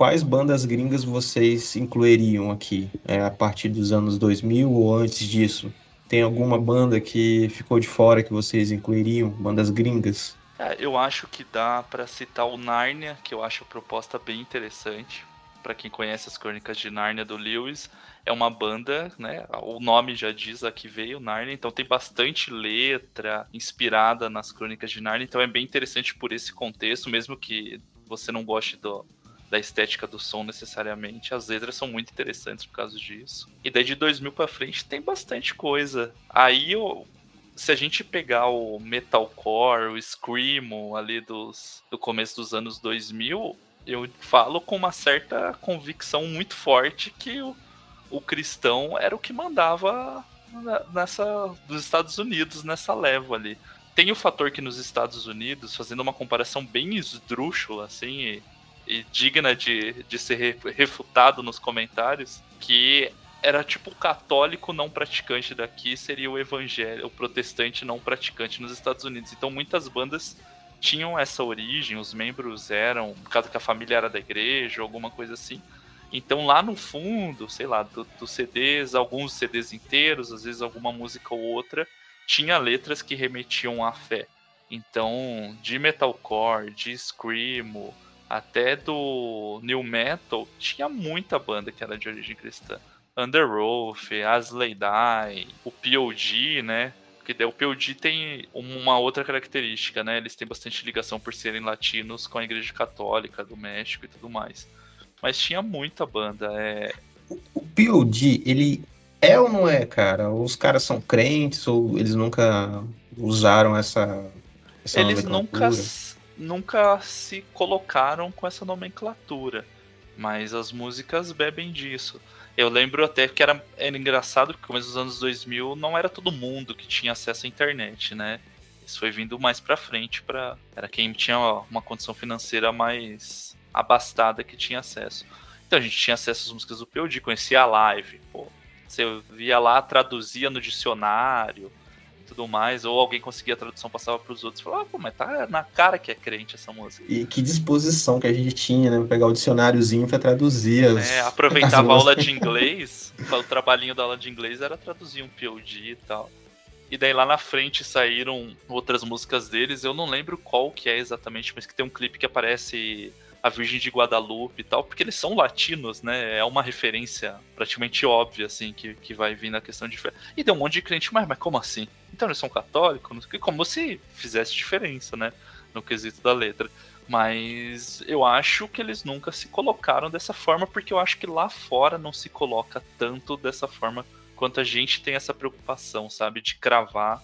Quais bandas gringas vocês incluiriam aqui é, a partir dos anos 2000 ou antes disso? Tem alguma banda que ficou de fora que vocês incluiriam? Bandas gringas? É, eu acho que dá pra citar o Narnia, que eu acho a proposta bem interessante. Pra quem conhece as crônicas de Narnia do Lewis, é uma banda, né? O nome já diz a que veio, Narnia, então tem bastante letra inspirada nas crônicas de Narnia, então é bem interessante por esse contexto, mesmo que você não goste do, da estética do som necessariamente. As letras são muito interessantes por causa disso. E daí de 2000 pra frente tem bastante coisa. Aí eu, se a gente pegar o metalcore, o screamo ali dos, do começo dos anos 2000, eu falo com uma certa convicção muito forte que o, o cristão era o que mandava nessa dos Estados Unidos nessa leva ali. Tem o fator que nos Estados Unidos, fazendo uma comparação bem esdrúxula assim, e, digna de, de ser re- refutado nos comentários, que era tipo o católico não praticante daqui seria o evangelho, o protestante não praticante nos Estados Unidos. Então muitas bandas tinham essa origem, os membros eram, por causa que a família era da igreja, alguma coisa assim. Então lá no fundo, sei lá, do- dos CDs, alguns CDs inteiros, às vezes alguma música ou outra, tinha letras que remetiam à fé. Então, de metalcore, de screamo, até do new metal, tinha muita banda que era de origem cristã. Underoath, Asley Die, o POD, né? Porque daí o POD tem uma outra característica, né? Eles têm bastante ligação por serem latinos com a Igreja Católica do México e tudo mais. Mas tinha muita banda. É... O POD, ele é ou não é, cara? Os caras são crentes ou eles nunca usaram essa, essa Eles nunca, nunca se colocaram com essa nomenclatura. Mas as músicas bebem disso. Eu lembro até que era, era engraçado que no começo dos anos 2000 não era todo mundo que tinha acesso à internet, né? Isso foi vindo mais pra frente para era quem tinha uma condição financeira mais abastada que tinha acesso. Então a gente tinha acesso às músicas do POD, conhecia a live, pô. Você via lá, traduzia no dicionário, tudo mais, ou alguém conseguia a tradução, passava pros outros, falava, ah, pô, mas tá na cara que é crente essa música. E que disposição que a gente tinha, né? Pegar o dicionáriozinho pra traduzir as... É, aproveitava a aula de inglês, [laughs] o trabalhinho da aula de inglês era traduzir um POD e tal. E daí lá na frente saíram outras músicas deles, eu não lembro qual que é exatamente, mas que tem um clipe que aparece a Virgem de Guadalupe e tal, porque eles são latinos, né? É uma referência praticamente óbvia, assim, que, que vai vir na questão de fé. E tem um monte de crente, mas, mas como assim? Então eles são católicos? Como se fizesse diferença, né? No quesito da letra. Mas eu acho que eles nunca se colocaram dessa forma, porque eu acho que lá fora não se coloca tanto dessa forma quanto a gente tem essa preocupação, sabe? De cravar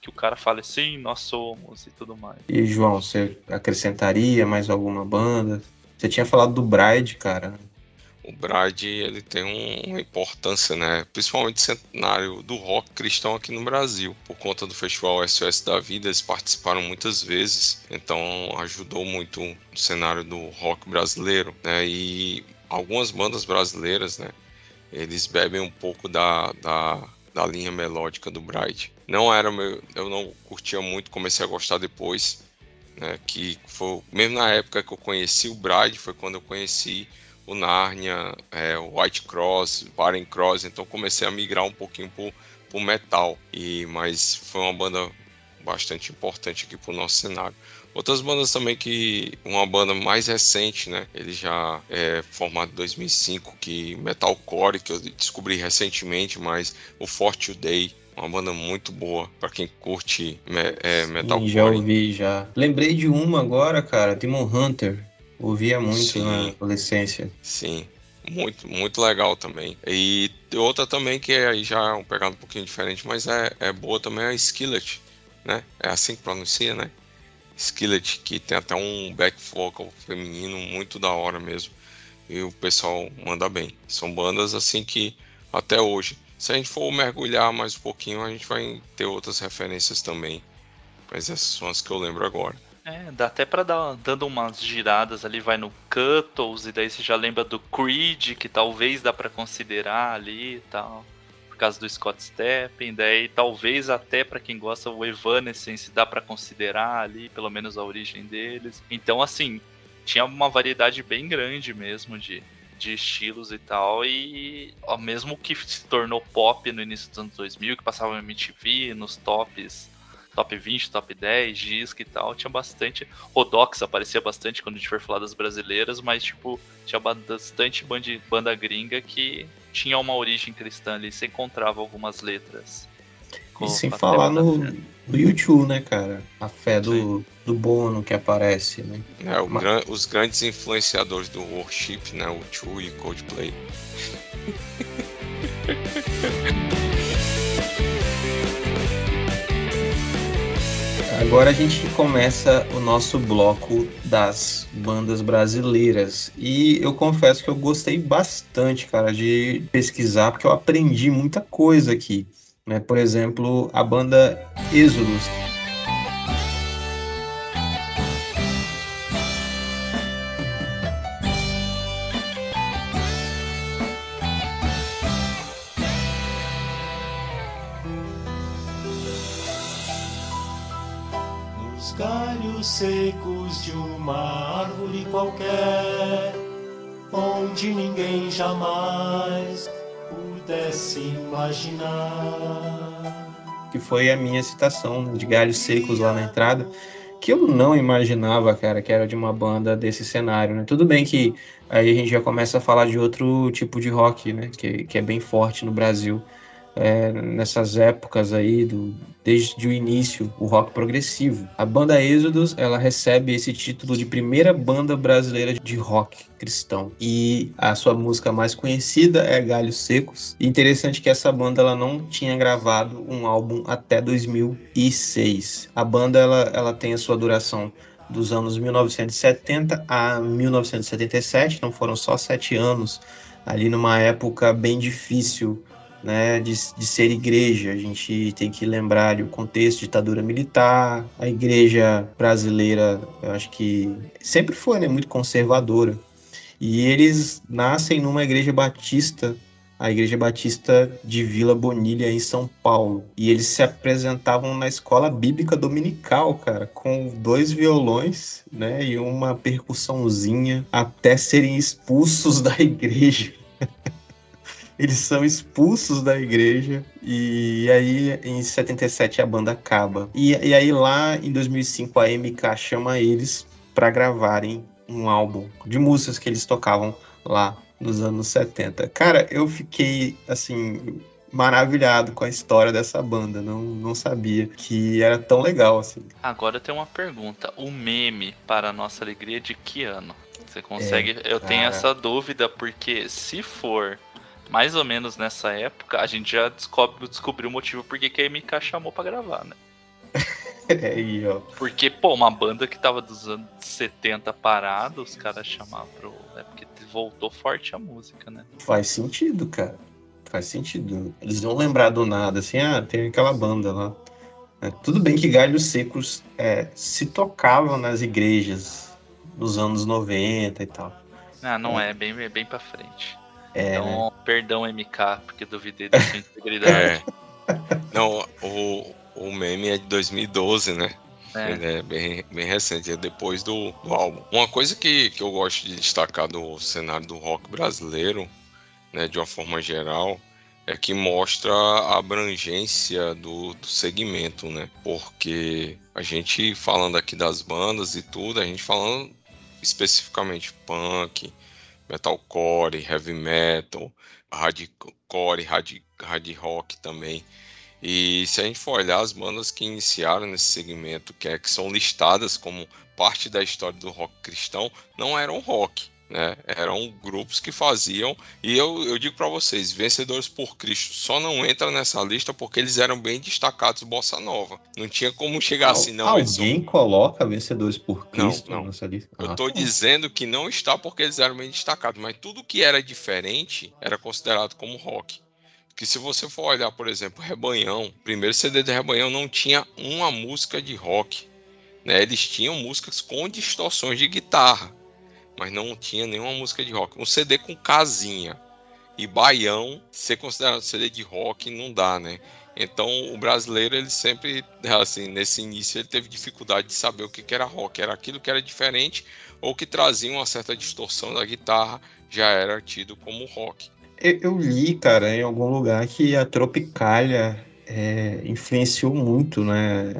que o cara fale sim, nós somos e tudo mais. E João, você acrescentaria mais alguma banda? Você tinha falado do Bride, cara. O Bride ele tem um- uma importância, né? Principalmente centenário do rock cristão aqui no Brasil. Por conta do Festival SOS da Vida, eles participaram muitas vezes, então ajudou muito o cenário do rock brasileiro, né? E algumas bandas brasileiras, né? Eles bebem um pouco da, da, da linha melódica do Bride. Não era meu, eu não curtia muito, comecei a gostar depois, né? Que foi mesmo na época que eu conheci o Bride, foi quando eu conheci o Narnia, é, o White Cross, Barren Cross, então comecei a migrar um pouquinho pro, pro metal. E mas foi uma banda bastante importante aqui pro nosso cenário. Outras bandas também que uma banda mais recente, né? Ele já é formado em 2005, que metalcore que eu descobri recentemente, mas o Forte Day uma banda muito boa para quem curte me, é, Sim, já ouvi, já. Lembrei de uma agora, cara, Demon Hunter. Ouvia muito Sim. na adolescência. Sim, muito, muito legal também. E outra também que aí já é um pegado um pouquinho diferente, mas é, é boa também é a Skillet, né? É assim que pronuncia, né? Skillet, que tem até um back vocal feminino muito da hora mesmo. E o pessoal manda bem. São bandas assim que até hoje, se a gente for mergulhar mais um pouquinho, a gente vai ter outras referências também. Mas essas são as que eu lembro agora. É, dá até pra dar dando umas giradas ali, vai no Cuttles, e daí você já lembra do Creed, que talvez dá pra considerar ali e tal. Por causa do Scott Steppen, daí talvez até pra quem gosta o Evanescence dá pra considerar ali, pelo menos a origem deles. Então, assim, tinha uma variedade bem grande mesmo de, de estilos e tal, e ó, mesmo que se tornou pop no início dos anos 2000, que passava no MTV, nos tops top 20, top 10, disco e tal, tinha bastante. Rodox aparecia bastante quando a gente for falar das brasileiras, mas tipo, tinha bastante bandi- banda gringa que tinha uma origem cristã ali, você encontrava algumas letras. Com E sem falar da no, no YouTube, né, cara? A fé do, do Bono que aparece, né? É, o Mas- gran- os grandes influenciadores do worship, né? O Chu e Coldplay. [laughs] Agora a gente começa o nosso bloco das bandas brasileiras. E eu confesso que eu gostei bastante, cara, de pesquisar, porque eu aprendi muita coisa aqui. Né? Por exemplo, a banda Êxodos. Nos galhos secos de uma árvore qualquer, onde ninguém jamais pudesse imaginar. que foi a minha citação de galhos secos lá na entrada, que eu não imaginava, cara, que era de uma banda desse cenário, né? Tudo bem que aí a gente já começa a falar de outro tipo de rock, né? Que, que é bem forte no Brasil. É, nessas épocas aí, do, desde o início, o rock progressivo. A banda Êxodos, ela recebe esse título de primeira banda brasileira de rock cristão. E a sua música mais conhecida é Galhos Secos. Interessante que essa banda ela não tinha gravado um álbum até 2006. A banda ela, ela tem a sua duração dos anos 1970 a 1977, então foram só sete anos ali numa época bem difícil né, de, de ser igreja. A gente tem que lembrar do contexto, ditadura militar, a igreja brasileira, eu acho que sempre foi né, muito conservadora. E eles nascem numa igreja batista, a igreja batista de Vila Bonilha, em São Paulo. E eles se apresentavam na escola bíblica dominical, cara, com dois violões, né, e uma percussãozinha, até serem expulsos [laughs] da igreja. Eles são expulsos da igreja e aí em 77 a banda acaba. E, e aí lá em 2005 a MK chama eles para gravarem um álbum de músicas que eles tocavam lá nos anos 70. Cara, eu fiquei assim maravilhado com a história dessa banda, não, não sabia que era tão legal assim. Agora eu tenho uma pergunta. O meme, para a nossa alegria, de que ano? Você consegue. eu tenho essa dúvida, porque se for mais ou menos nessa época, a gente já descobre, descobriu o motivo por que a MK chamou pra gravar, né? [laughs] É aí, ó. Porque, pô, uma banda que tava dos anos 70 parada, os caras chamavam pro. É porque voltou forte a música, né? Faz sentido, cara. Faz sentido. Eles vão lembrar do nada, assim, ah, tem aquela banda lá. É, tudo bem que Galhos Secos é, se tocavam nas igrejas nos anos 90 e tal. Ah, não é, bem, bem pra frente. É, então, perdão, MK, porque duvidei da sua integridade. [laughs] É. Não, o, o meme é de 2012, né? É. Ele é bem, bem recente, é depois do, do álbum. Uma coisa que, que eu gosto de destacar do cenário do rock brasileiro, né, de uma forma geral, é que mostra a abrangência do, do segmento, né? Porque a gente falando aqui das bandas e tudo, a gente falando especificamente punk, metalcore, heavy metal, hardcore, hard, hard rock também. E se a gente for olhar as bandas que iniciaram nesse segmento, que, é, que são listadas como parte da história do rock cristão, não eram rock, né? Eram grupos que faziam. E eu, eu digo para vocês, Vencedores por Cristo só não entra nessa lista porque eles eram bem destacados bossa nova. Não tinha como chegar assim, não. eles Alguém coloca Vencedores por Não, Cristo não. nessa lista? Eu Ah, tô tá. dizendo que não está porque eles eram bem destacados, mas tudo que era diferente era considerado como rock. Que se você for olhar, por exemplo, Rebanhão, o primeiro CD do Rebanhão não tinha uma música de rock. Né? Eles tinham músicas com distorções de guitarra, mas não tinha nenhuma música de rock. Um CD com casinha e baião, ser considerado CD de rock, não dá, né? Então o brasileiro, ele sempre, assim, nesse início, ele teve dificuldade de saber o que era rock. Era aquilo que era diferente ou que trazia uma certa distorção da guitarra, já era tido como rock. Eu, eu li, cara, em algum lugar que a Tropicália é, influenciou muito, né?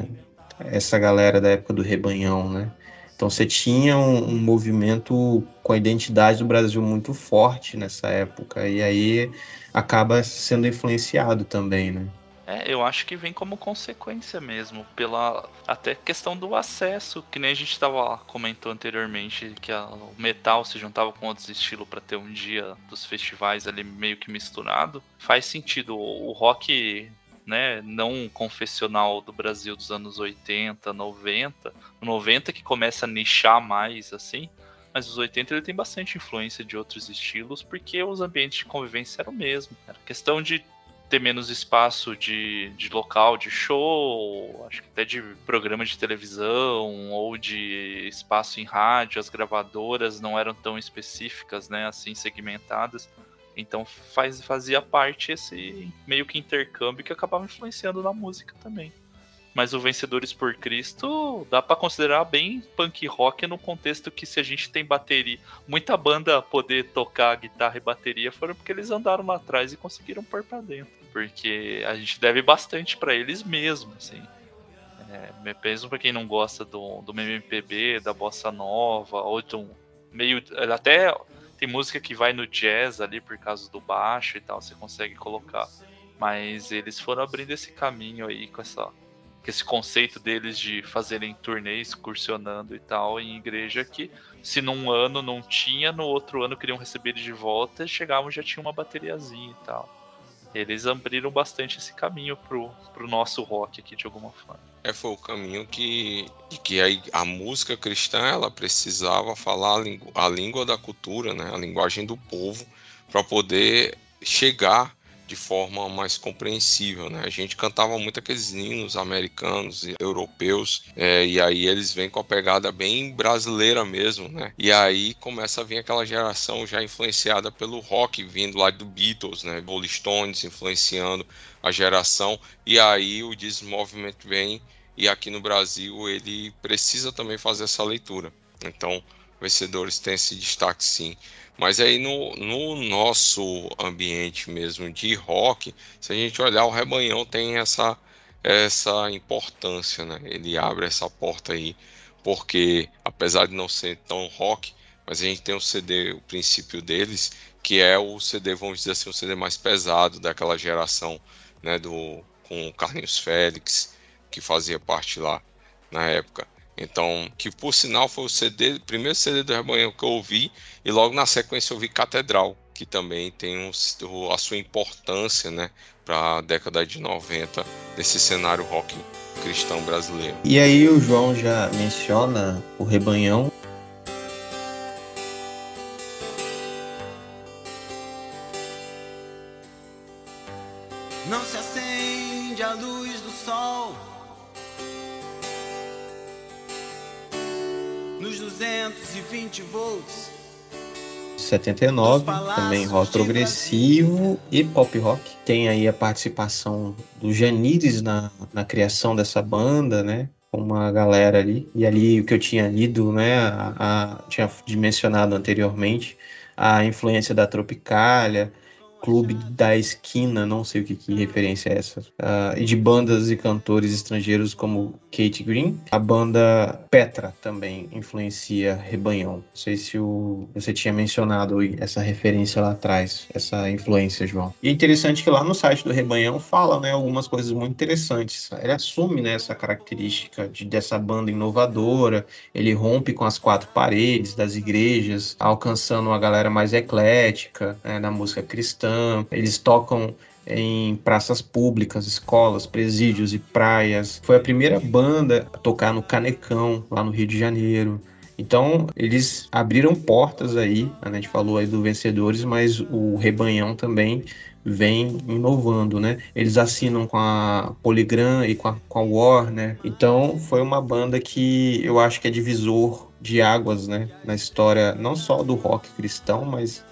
Essa galera da época do Rebanhão, né? Então você tinha um, um movimento com a identidade do Brasil muito forte nessa época, e aí acaba sendo influenciado também, né? É, eu acho que vem como consequência mesmo, pela até questão do acesso, que nem a gente tava comentou anteriormente, que a- o metal se juntava com outros estilos para ter um dia dos festivais ali meio que misturado. Faz sentido o o rock, né, não confessional do Brasil dos anos 80, 90, o 90 que começa a nichar mais assim, mas os 80 ele tem bastante influência de outros estilos, porque os ambientes de convivência eram o mesmo. Era questão de ter menos espaço de, de local de show, acho que até de programa de televisão ou de espaço em rádio, as gravadoras não eram tão específicas, né, assim segmentadas. Então faz, fazia parte esse meio que intercâmbio que acabava influenciando na música também. Mas o Vencedores por Cristo dá pra considerar bem punk rock no contexto que se a gente tem bateria, muita banda poder tocar guitarra e bateria foram porque eles andaram lá atrás e conseguiram pôr pra dentro. Porque a gente deve bastante pra eles mesmo, assim. É, mesmo pra quem não gosta do, do MPB, da bossa nova, ou de um meio. Até tem música que vai no jazz ali por causa do baixo e tal, você consegue colocar. Mas eles foram abrindo esse caminho aí com essa com esse conceito deles de fazerem turnês, excursionando e tal em igreja que se num ano não tinha, no outro ano queriam receber de volta, chegavam já tinha uma bateriazinha e tal. Eles abriram bastante esse caminho pro, pro nosso rock aqui de alguma forma. É, foi o caminho que, que a, a música cristã ela precisava falar a, lingu- a língua da cultura, né, a linguagem do povo, para poder chegar de forma mais compreensível. Né? A gente cantava muito aqueles hinos americanos e europeus, é, e aí eles vêm com a pegada bem brasileira mesmo. Né? E aí começa a vir aquela geração já influenciada pelo rock, vindo lá do Beatles, né? Rolling Stones influenciando a geração, e aí o Movement vem e aqui no Brasil ele precisa também fazer essa leitura. Então, vencedores têm esse destaque sim. Mas aí no, no nosso ambiente mesmo de rock, se a gente olhar, o Rebanhão tem essa, essa importância, né? Ele abre essa porta aí, porque apesar de não ser tão rock, mas a gente tem o CD, o princípio deles, que é o CD, vamos dizer assim, o CD mais pesado daquela geração, né? Do, com o Carlinhos Félix, que fazia parte lá na época. Então, que por sinal foi o CD, primeiro CD do Rebanhão que eu ouvi, e logo na sequência eu ouvi Catedral, que também tem um, a sua importância, né, para a década de 90 desse cenário rock cristão brasileiro. E aí o João já menciona o Rebanhão. 220 volts. 79, também rock progressivo e pop rock. Tem aí a participação do Janires na, na criação dessa banda, né? Com uma galera ali. E ali o que eu tinha lido, né? A, a- tinha mencionado anteriormente, a influência da Tropicália, Clube da Esquina, não sei o que, que referência é essa, ah, e de bandas e cantores estrangeiros como Kate Green. A banda Petra também influencia Rebanhão. Não sei se o, você tinha mencionado essa referência lá atrás, essa influência, João. E é interessante que lá no site do Rebanhão fala né, algumas coisas muito interessantes. Ele assume né, essa característica de, dessa banda inovadora, ele rompe com as quatro paredes das igrejas, alcançando uma galera mais eclética né, na música cristã. Eles tocam em praças públicas, escolas, presídios e praias. Foi a primeira banda a tocar no Canecão, lá no Rio de Janeiro. Então, eles abriram portas aí, a gente falou aí do Vencedores, mas o Rebanhão também vem inovando, né? Eles assinam com a Polygram e com a, com a Warner. Então, foi uma banda que eu acho que é divisor de águas, né? Na história não só do rock cristão, mas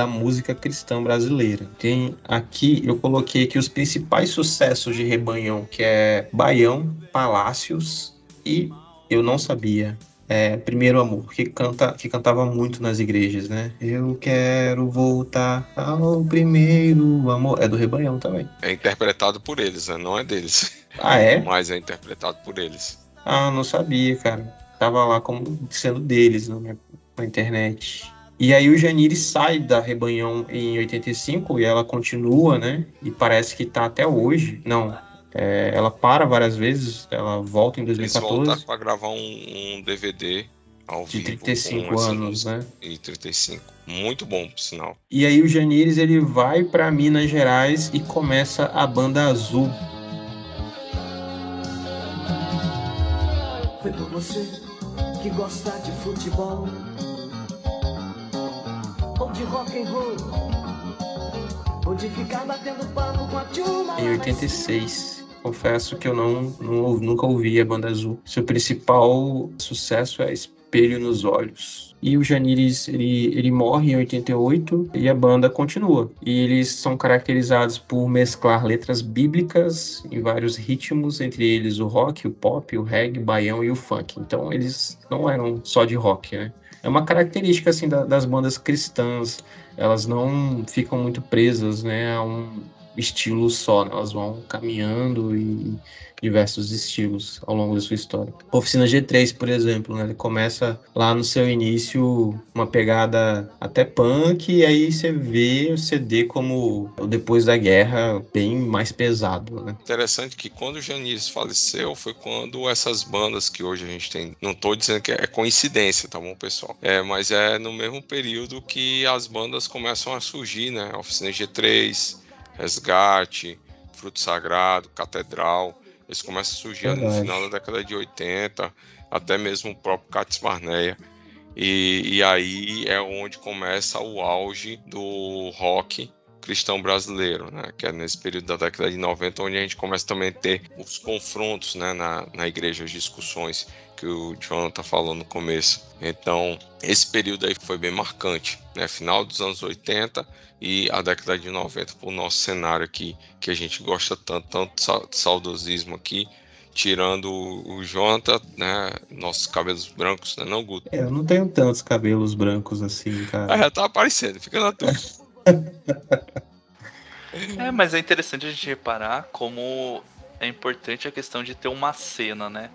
da música cristã brasileira. Tem aqui, eu coloquei aqui os principais sucessos de Rebanhão, que é Baião, Palácios e eu não sabia. É, Primeiro Amor, que, canta, que cantava muito nas igrejas, né? Eu quero voltar ao primeiro amor. É do Rebanhão também. É interpretado por eles, né? não é deles, Ah, é? [laughs] mas é interpretado por eles. Ah, não sabia, cara. Tava lá como sendo deles minha- na internet. E aí o Janire sai da Rebanhão em 85 e ela continua, né? E parece que tá até hoje. Não, é, ela para várias vezes, ela volta em Eles 2014 voltaram para gravar um, um DVD ao de vivo. 35 com essa anos, música. né? E 35. Muito bom, por sinal. E aí o Janires ele vai para Minas Gerais e começa a banda Azul. Foi por você que gosta de futebol de rock and roll ou de ficar batendo papo com a turma. em 86. Confesso que eu não, não nunca ouvi a banda Azul. Seu principal sucesso é Espelho nos Olhos. E o Janires, ele, ele morre em 88 e a banda continua. E eles são caracterizados por mesclar letras bíblicas em vários ritmos, entre eles o rock, o pop, o reggae, o baião e o funk. Então eles não eram só de rock, né? É uma característica assim da- das bandas cristãs, elas não ficam muito presas, né, a um estilo só, né? elas vão caminhando e diversos estilos ao longo da sua história. Oficina G3, por exemplo, né? ele começa lá no seu início uma pegada até punk e aí você vê o CD como o depois da guerra bem mais pesado, né? Interessante que quando o Janires faleceu foi quando essas bandas que hoje a gente tem, não tô dizendo que é coincidência, tá bom, pessoal? É, mas é no mesmo período que as bandas começam a surgir, né? Oficina G3, Resgate, Fruto Sagrado, Catedral. Eles começam a surgir ali no final da década de 80, até mesmo o próprio Cates Barneia. E, e aí é onde começa o auge do rock cristão brasileiro, né? Que é nesse período da década de 90, onde a gente começa também a ter os confrontos, né? Na, na igreja, as discussões que o Jonathan falou no começo. Então, esse período aí foi bem marcante, né? Final dos anos 80 e a década de 90 para o nosso cenário aqui, que a gente gosta tanto, tanto sa- saudosismo aqui, tirando o o Jonathan, né? Nossos cabelos brancos, né? Não, Guto? É, eu não tenho tantos cabelos brancos assim, cara. Ah, já tá aparecendo, fica na tua. [laughs] É, mas é interessante a gente reparar como é importante a questão de ter uma cena, né?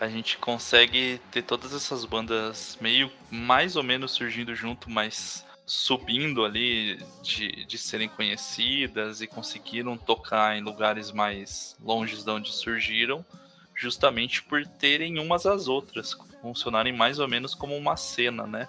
A gente consegue ter todas essas bandas meio mais ou menos surgindo junto, mas subindo ali de, de serem conhecidas e conseguiram tocar em lugares mais longes de onde surgiram, justamente por terem umas às outras, funcionarem mais ou menos como uma cena, né?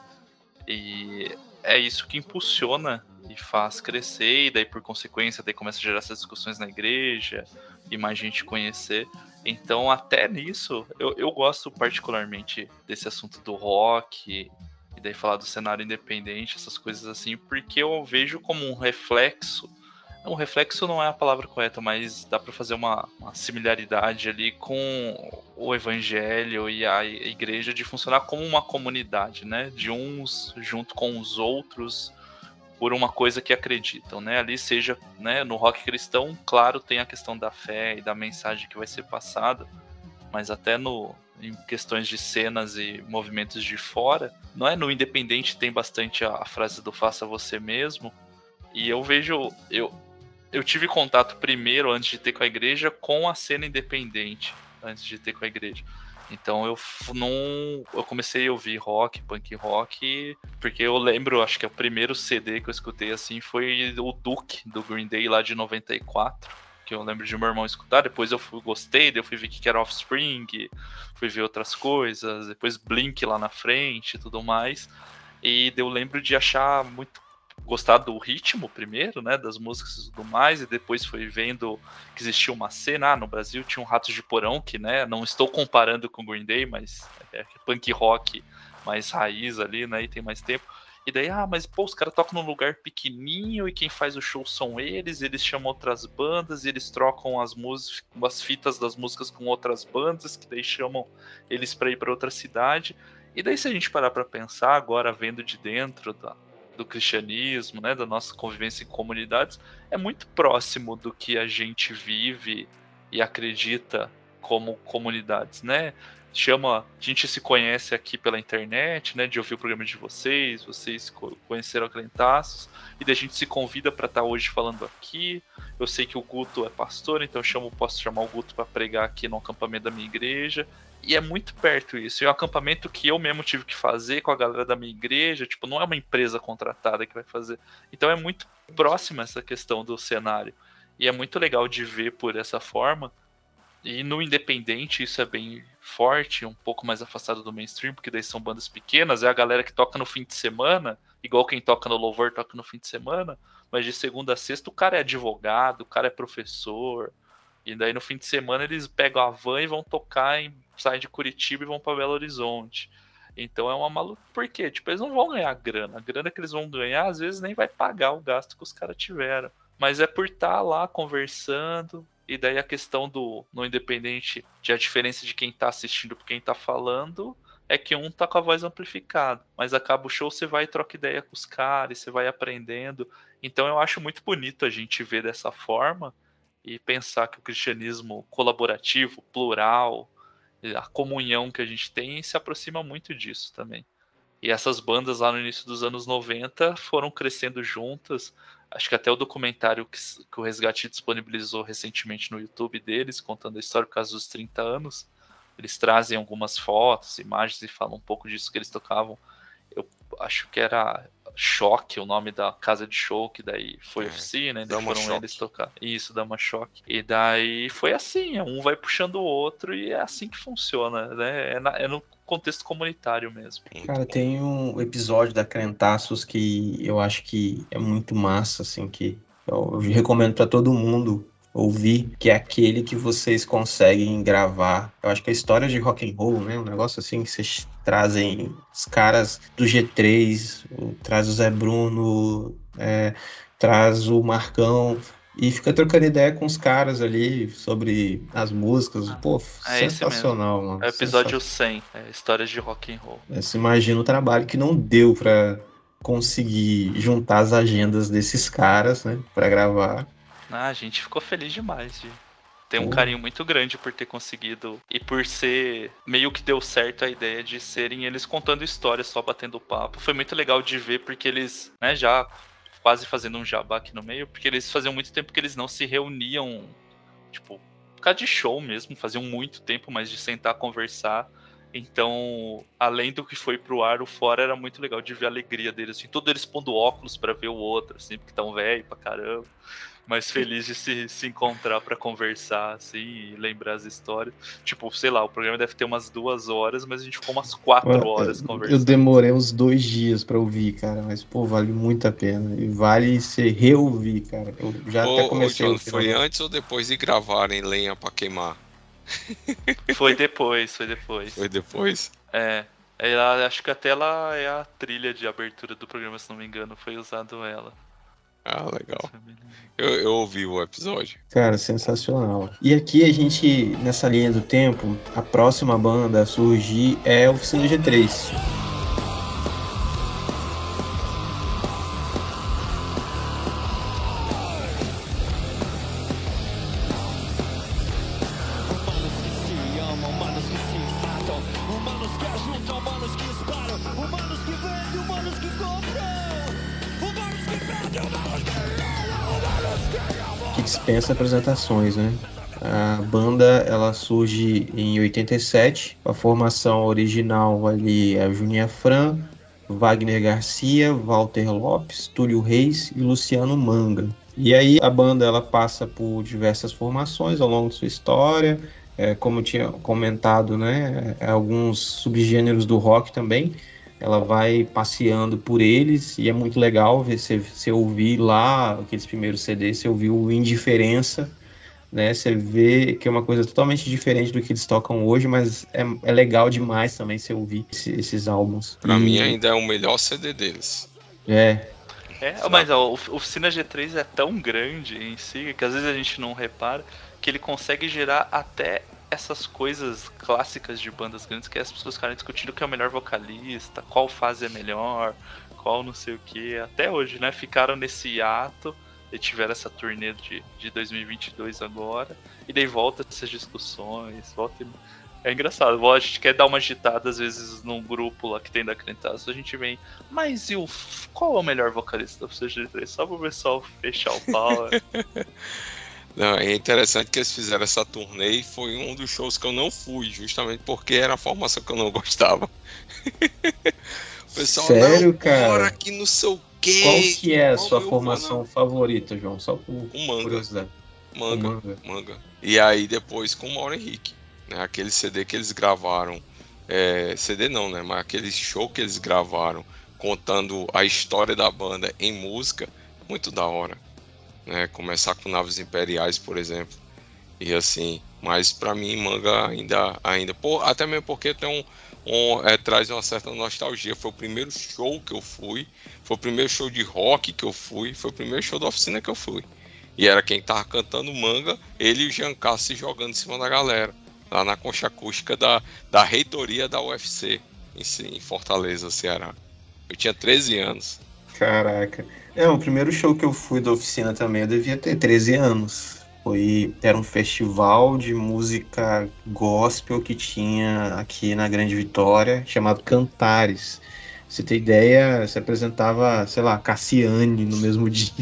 E é isso que impulsiona e faz crescer, e daí por consequência daí começa a gerar essas discussões na igreja e mais gente conhecer. Então, até nisso, eu, eu gosto particularmente desse assunto do rock, e daí falar do cenário independente, essas coisas assim, porque eu vejo como um reflexo. Um reflexo não é a palavra correta, mas dá para fazer uma, uma, similaridade ali com o evangelho e a igreja de funcionar como uma comunidade, né? De uns junto com os outros por uma coisa que acreditam, né? Ali seja, né, no rock cristão, claro, tem a questão da fé e da mensagem que vai ser passada, mas até no em questões de cenas e movimentos de fora, não é no independente tem bastante a, a frase do faça você mesmo. E eu vejo eu eu tive contato primeiro antes de ter com a igreja com a cena independente, antes de ter com a igreja. Então eu não. Eu comecei a ouvir rock, punk rock, porque eu lembro, acho que o primeiro CD que eu escutei assim foi o Duke, do Green Day lá de 94. Que eu lembro de meu irmão escutar, depois eu fui, gostei, eu fui ver que era Offspring, fui ver outras coisas, depois Blink lá na frente e tudo mais. E eu lembro de achar muito gostar do ritmo primeiro, né, das músicas e tudo mais, e depois foi vendo que existia uma cena, ah, no Brasil tinha um Ratos de Porão, que, né, não estou comparando com Green Day, mas é punk rock mais raiz ali, né, e tem mais tempo. E daí, ah, mas pô, os caras tocam num lugar pequenininho e quem faz o show são eles, eles chamam outras bandas, e eles trocam as músicas, as fitas das músicas com outras bandas, que daí chamam eles para ir para outra cidade. E daí, se a gente parar para pensar agora, vendo de dentro da, do cristianismo, né, da nossa convivência em comunidades, é muito próximo do que a gente vive e acredita como comunidades, né? Chama, a gente se conhece aqui pela internet, né, de ouvir o programa de vocês, vocês conheceram a Crentaços, e da gente se convida para estar tá hoje falando aqui. Eu sei que o Guto é pastor, então eu chamo, posso chamar o Guto para pregar aqui no acampamento da minha igreja. E é muito perto isso. E é um acampamento que eu mesmo tive que fazer com a galera da minha igreja. Tipo, não é uma empresa contratada que vai fazer. Então é muito próxima essa questão do cenário. E é muito legal de ver por essa forma. E no independente isso é bem forte, um pouco mais afastado do mainstream, porque daí são bandas pequenas, é a galera que toca no fim de semana, igual quem toca no louvor toca no fim de semana, mas de segunda a sexta o cara é advogado, o cara é professor, e daí no fim de semana eles pegam a van e vão tocar em saem de Curitiba e vão para Belo Horizonte. Então é uma maluca. Por quê? Tipo, eles não vão ganhar grana. A grana que eles vão ganhar, às vezes, nem vai pagar o gasto que os caras tiveram. Mas é por estar tá lá conversando. E daí a questão do no independente de a diferença de quem tá assistindo para quem tá falando é que um tá com a voz amplificada. Mas acaba o show, você vai e troca ideia com os caras, você vai aprendendo. Então eu acho muito bonito a gente ver dessa forma e pensar que o cristianismo colaborativo, plural, a comunhão que a gente tem se aproxima muito disso também. E essas bandas lá no início dos anos 90 foram crescendo juntas. Acho que até o documentário que, que o Resgate disponibilizou recentemente no YouTube deles, contando a história por causa dos 30 anos, eles trazem algumas fotos, imagens e falam um pouco disso que eles tocavam. Eu acho que era Choque, o nome da casa de show, que daí foi É, oficina, daí Dama foram Choque. eles tocar. Isso, Dama Choque. E daí foi assim, um vai puxando o outro e é assim que funciona, né? É, na- é no contexto comunitário mesmo. Cara, tem um episódio da Crentaços que eu acho que é muito massa, assim, que eu recomendo pra todo mundo ouvir, que é aquele que vocês conseguem gravar. Eu acho que é a história de rock and roll, né? Um negócio assim que vocês trazem os caras do G3, o- traz o Zé Bruno, é, traz o Marcão. E fica trocando ideia com os caras ali sobre as músicas. Pô, É sensacional, mano. É episódio 100, é Histórias de Rock and Roll. Você imagina o trabalho que não deu pra conseguir juntar as agendas desses caras, né, Pra gravar. Ah, a gente ficou feliz demais de ter um Pô. carinho muito grande por ter conseguido e por ser meio que deu certo a ideia de serem eles contando histórias só batendo papo. Foi muito legal de ver porque eles, né, já quase fazendo um jabá aqui no meio, porque eles faziam muito tempo que eles não se reuniam, tipo, por causa de show mesmo, faziam muito tempo, mas de sentar conversar. Então, além do que foi pro ar, o fora era muito legal de ver a alegria deles, assim, todos eles pondo óculos pra ver o outro, assim, porque tão velho pra caramba. Mais feliz de se, se encontrar pra conversar, assim, e lembrar as histórias. Tipo, sei lá, o programa deve ter umas duas horas, mas a gente ficou umas quatro horas Eu conversando. demorei uns dois dias pra ouvir, cara, mas pô, vale muito a pena. E vale se reouvir, cara. Eu já Ô, até ô, comecei John, a ouvir. foi antes ou depois de gravarem lenha pra queimar? [laughs] Foi depois, foi depois. Foi depois? É. Ela, acho que até ela é a trilha de abertura do programa, se não me engano, foi usado ela. Ah, legal. Eu, eu ouvi o episódio. Cara, sensacional. E aqui a gente, nessa linha do tempo, a próxima banda a surgir é Oficina G3. Dispensa apresentações, né? A banda ela surge em 87, a formação original ali é Juninha Fran, Wagner Garcia, Walter Lopes, Túlio Reis e Luciano Manga. E aí a banda ela passa por diversas formações ao longo de sua história, é, como eu tinha comentado, né, é, alguns subgêneros do rock também. Ela vai passeando por eles e é muito legal ver você, você ouvir lá aqueles primeiros CDs, você ouvir o Indiferença, né? Você vê que é uma coisa totalmente diferente do que eles tocam hoje, mas é, é legal demais também você ouvir esse- esses álbuns. Pra E- mim ainda é o melhor CD deles. É, É, mas ó, o Oficina G3 é tão grande em si que às vezes a gente não repara que ele consegue gerar até essas coisas clássicas de bandas grandes que as pessoas ficarem discutindo quem é o melhor vocalista, qual fase é melhor, qual não sei o que. Até hoje, né? Ficaram nesse ato e tiveram essa turnê de, de 2022 agora. E daí volta essas discussões, volta e- É engraçado, a gente quer dar uma agitada às vezes num grupo lá que tem da Crentaço, a gente vem, mas e o. Qual é o melhor vocalista da CG3? Só pro pessoal fechar o pau. [laughs] Não, é interessante que eles fizeram essa turnê e foi um dos shows que eu não fui, justamente porque era a formação que eu não [laughs] gostava. o pessoal, Sério, não, cara? bora que não sei o quê. qual que é a sua formação favorita, João? Só por? Um manga, curiosidade. manga, Manga. manga. E aí depois com o Mauro Henrique, né? Aquele CD que eles gravaram, é, CD não, né? Mas aquele show que eles gravaram contando a história da banda em música, muito da hora. Né? Começar com Naves Imperiais, por exemplo. E assim, mas pra mim manga ainda ainda, pô, até mesmo porque tem um, um é, traz uma certa nostalgia. Foi o primeiro show que eu fui, foi o primeiro show de rock que eu fui, foi o primeiro show da oficina que eu fui. E era quem tava cantando manga, ele e o Giancarlo se jogando em cima da galera, lá na concha acústica da, da reitoria da UFC, em, em Fortaleza, Ceará. Eu tinha 13 anos. Caraca. É, o primeiro show que eu fui da oficina também, eu devia ter 13 anos. Foi, era um festival de música gospel que tinha aqui na Grande Vitória, chamado Cantares. Pra Você ter ideia, se apresentava, sei lá, Cassiane no mesmo [laughs] dia.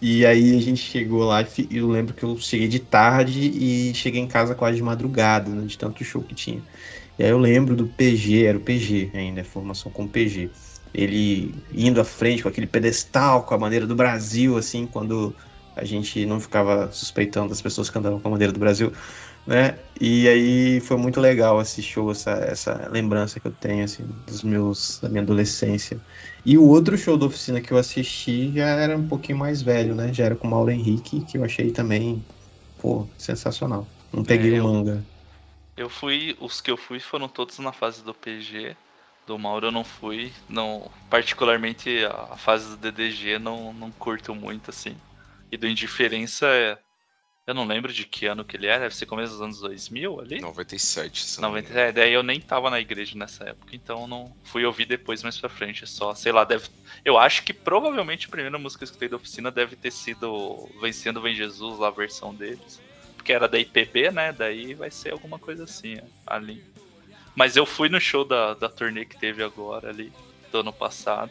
E aí a gente chegou lá e eu lembro que eu cheguei de tarde e cheguei em casa quase de madrugada, né, de tanto show que tinha. E aí eu lembro do PG, era o PG ainda, formação com PG ele indo à frente com aquele pedestal com a bandeira do Brasil, assim, quando a gente não ficava suspeitando das pessoas que andavam com a bandeira do Brasil, né? E aí foi muito legal esse show, essa, essa lembrança que eu tenho, assim, dos meus, da minha adolescência. E o outro show da oficina que eu assisti já era um pouquinho mais velho, né? Já era com o Mauro Henrique, que eu achei também, pô, sensacional. Não peguei É, o manga. Eu fui, os que eu fui foram todos na fase do PG. Do Mauro eu não fui. Não, particularmente a fase do DDG não, não curto muito assim. E do Indiferença é. Eu não lembro de que ano que ele é, deve ser começo dos anos 2000 ali? 97, se não me 90, é, daí eu nem tava na igreja nessa época, então não fui ouvir depois mais pra frente, só, sei lá, deve. Eu acho que provavelmente a primeira música que eu escutei da oficina deve ter sido Vencendo Vem Jesus, lá a versão deles. Porque era da IPB, né? Daí vai ser alguma coisa assim, ali. Mas eu fui no show da, da turnê que teve agora ali, do ano passado.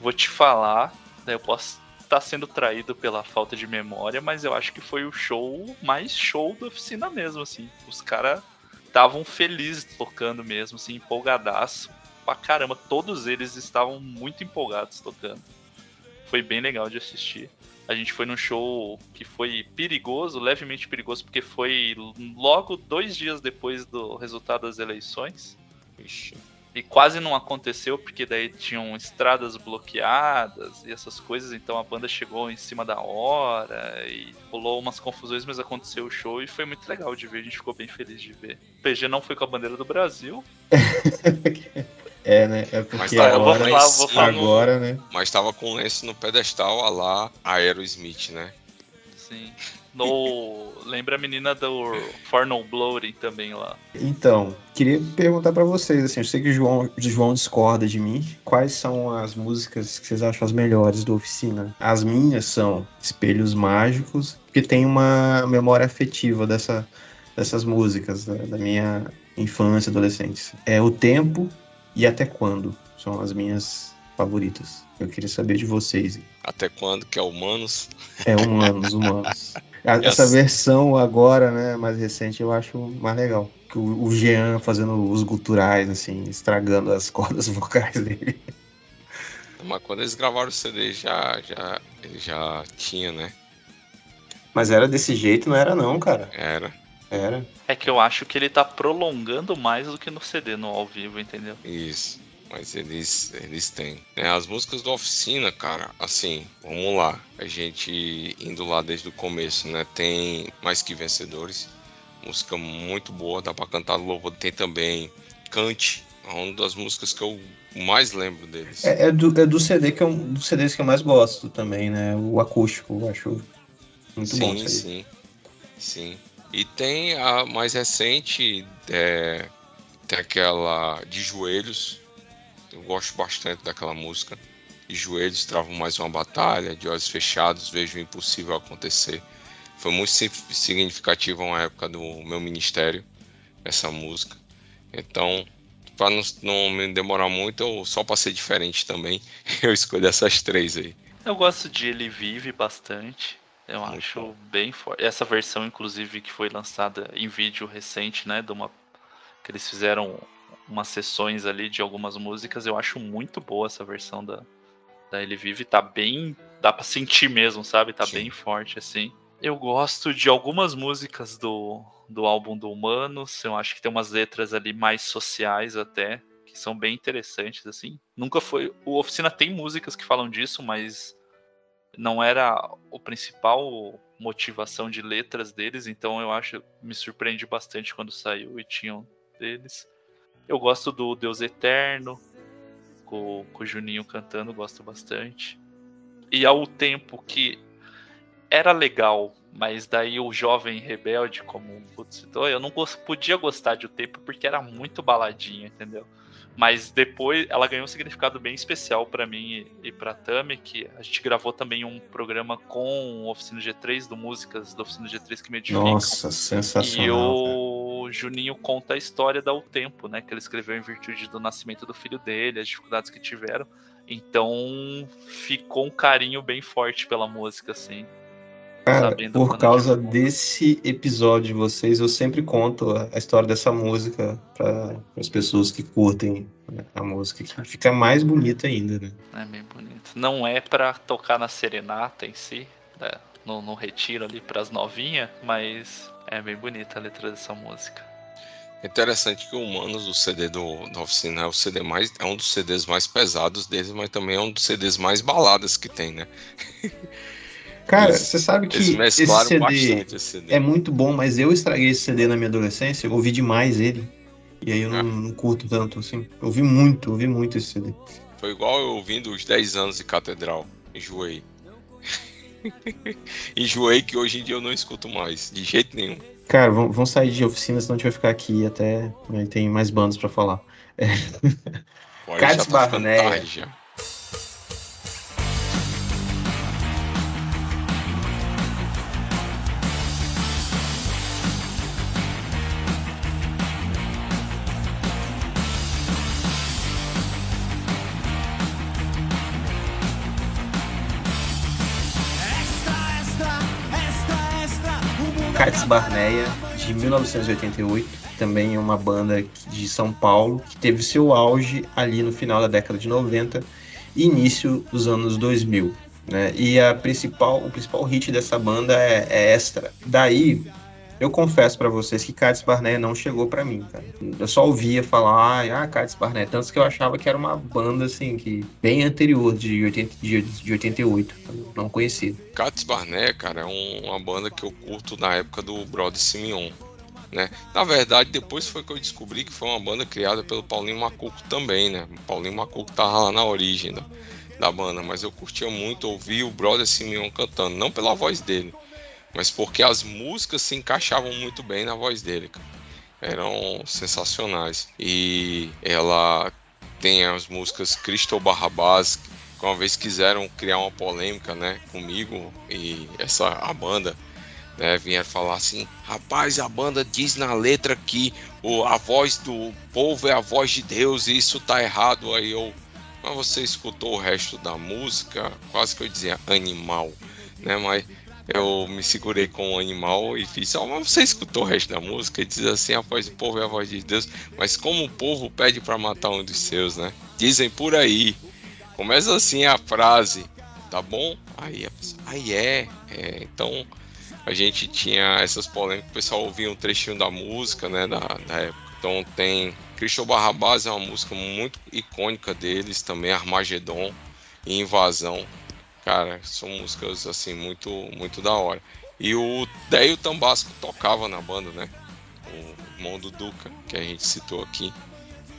Vou te falar, daí eu posso estar sendo traído pela falta de memória, mas eu acho que foi o show mais show da oficina mesmo, assim. Os caras estavam felizes tocando mesmo, assim, empolgadaço pra caramba. Todos eles estavam muito empolgados tocando. Foi bem legal de assistir. A gente foi num show que foi perigoso, levemente perigoso, porque foi logo dois dias depois do resultado das eleições. Ixi. E quase não aconteceu, porque daí tinham estradas bloqueadas e essas coisas, então a banda chegou em cima da hora e rolou umas confusões, mas aconteceu o show e foi muito legal de ver, a gente ficou bem feliz de ver. O PG não foi com a bandeira do Brasil, [laughs] É, né? É porque Mas tá, eu vou agora, falar- vou falar no- agora, né? Mas tava com o lenço no pedestal a lá Aerosmith, né? sim. No... Lembra a menina do For No Bloating também lá. Então, queria perguntar pra vocês, assim, eu sei que o João, o João discorda de mim. Quais são as músicas que vocês acham as melhores do Oficina? As minhas são Espelhos Mágicos, porque tem uma memória afetiva dessa, dessas músicas, da, da minha infância, adolescência. É O Tempo e Até Quando são as minhas favoritas. Eu queria saber de vocês. Até quando que é humanos? É, humanos, humanos. [laughs] Essa Yes. versão agora, né, mais recente, eu acho mais legal. Que o, o Jean fazendo os guturais, assim, estragando as [laughs] cordas vocais dele. Mas quando eles gravaram o CD já, já, ele já tinha, né? Mas era desse jeito, não era não, cara. Era. Era. É que eu acho que ele tá prolongando mais do que no CD, no ao vivo, entendeu? Isso. Mas eles, eles têm. É, as músicas da oficina, cara, assim, vamos lá. A gente indo lá desde o começo, né? Tem Mais Que Vencedores. Música muito boa, dá pra cantar louvor. Tem também Cante, é uma das músicas que eu mais lembro deles. É, é do, é do CD que eu, dos CDs que eu mais gosto também, né? O acústico, eu acho muito bom sim, isso aí. sim. Sim. E tem a mais recente, é, tem aquela de joelhos. Eu gosto bastante daquela música. De joelhos, travam mais uma batalha, de olhos fechados, vejo o impossível acontecer. Foi muito si- significativa uma época do meu ministério, essa música. Então, para não, não me demorar muito, eu, só para ser diferente também, [laughs] eu escolho essas três aí. Eu gosto de Ele Vive bastante. Eu Muito acho bom. bem forte. Essa versão, inclusive, que foi lançada em vídeo recente, né? De uma... Que eles fizeram umas sessões ali de algumas músicas. Eu acho muito boa essa versão da, da Ele Vive. Tá bem. Dá pra sentir mesmo, sabe? Tá Sim. bem forte, assim. Eu gosto de algumas músicas do, do álbum do Humanos. Eu acho que tem umas letras ali mais sociais até. Que são bem interessantes, assim. Nunca foi. O Oficina tem músicas que falam disso, mas não era o principal motivação de letras deles, então eu acho me surpreende bastante quando saiu e tinham deles. Eu gosto do Deus Eterno, com, com o Juninho cantando, gosto bastante. E ao tempo que era legal, mas daí o jovem rebelde, como o Guto citou, eu não podia gostar de o tempo porque era muito baladinha, entendeu? Mas depois ela ganhou um significado bem especial pra mim e, e pra Tami, que a gente gravou também um programa com o Oficina G3, do Músicas do Oficina G3 que me edificam. Nossa, E sensacional. cara. o Juninho conta a história da O Tempo, né? Que ele escreveu em virtude do nascimento do filho dele, as dificuldades que tiveram. Então ficou um carinho bem forte pela música, assim. Cara, por causa desse episódio de vocês, eu sempre conto a história dessa música para as pessoas que curtem a música, que fica mais bonita ainda, né? É bem bonito. Não é pra tocar na serenata em si, né, no, no retiro ali pras novinhas, mas é bem bonita a letra dessa música. É Interessante que o Humanos, o CD do, da oficina, é o CD mais. É um dos CDs mais pesados deles, mas também é um dos CDs mais baladas que tem, né? [laughs] Cara, Eles- você sabe que esse CD bastante esse CD. é muito bom, mas eu estraguei esse CD na minha adolescência, eu ouvi demais ele. E aí eu não, Ah. não curto tanto, assim. Eu ouvi muito, ouvi muito esse CD. Foi igual eu ouvindo os 10 anos de Catedral. Enjoei. [laughs] Enjoei que hoje em dia eu não escuto mais, de jeito nenhum. Cara, vamos, sair de oficina, senão a gente vai ficar aqui até. Né, tem mais bandas pra falar. Olha, Cádiz já tá Barneia. de 1988, também é uma banda de São Paulo, que teve seu auge ali no final da década de 90 e início dos anos 2000. né? E a principal, o principal hit dessa banda é, é Extra. Daí, eu confesso pra vocês que Cádiz Barnett não chegou pra mim, cara. Eu só ouvia falar, ah, Cádiz Barnett, tanto que eu achava que era uma banda, assim, que bem anterior, de, 80, de, de 88, eu não conhecia. Cats Barnett, cara, é um- uma banda que eu curto na época do Brother Simeon. Né? Na verdade, depois foi que eu descobri que foi uma banda criada pelo Paulinho Macuco também, né? O Paulinho Macuco tava lá na origem da, da banda, mas eu curtia muito ouvir o Brother Simeon cantando, não pela voz dele, mas porque as músicas se encaixavam muito bem na voz dele, cara. Eram sensacionais. E ela tem as músicas Cristo Barrabás, que uma vez quiseram criar uma polêmica, né, comigo e essa a banda, né, vieram falar assim, rapaz, a banda diz na letra que o, a voz do povo é a voz de Deus e isso tá errado. Aí eu, mas você escutou o resto da música? Quase que eu dizia animal, né, mas eu me segurei com o animal e fiz, ó, você escutou o resto da música? E diz assim, a voz do povo é a voz de Deus, mas como o povo pede para matar um dos seus, né? Dizem por aí. Começa assim a frase, tá bom? Aí, a pessoa, aí é, é. Então a gente tinha essas polêmicas, o pessoal ouvia um trechinho da música, né, da, da época. Então tem Cristo Barrabás é uma música muito icônica deles, também Armagedon e Invasão. Cara, são músicas assim muito muito da hora. E o Deio Tambasco tocava na banda, né? O irmão do Duca, que a gente citou aqui,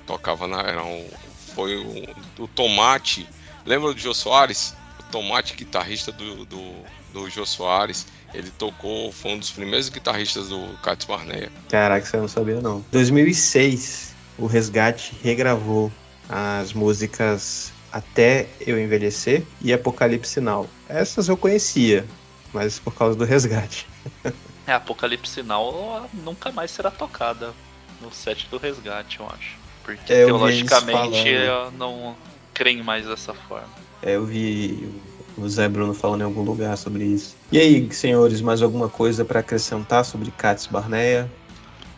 tocava na era um, foi o, o Tomate. Lembra do Jô Soares? O Tomate guitarrista do, do, do Jô Soares. Ele tocou, foi um dos primeiros guitarristas do Cats Barneia. Caraca, você não sabia não. 2006, o Resgate regravou as músicas Até Eu Envelhecer e Apocalipse Sinal. Essas eu conhecia, mas por causa do Resgate. [laughs] É, Apocalipse Sinal nunca mais será tocada no set do resgate, eu acho. Porque É, eu teologicamente eu não creem mais dessa forma. É, eu vi o Zé Bruno falando em algum lugar sobre isso. E aí, senhores, mais alguma coisa pra acrescentar sobre Cats Barneia?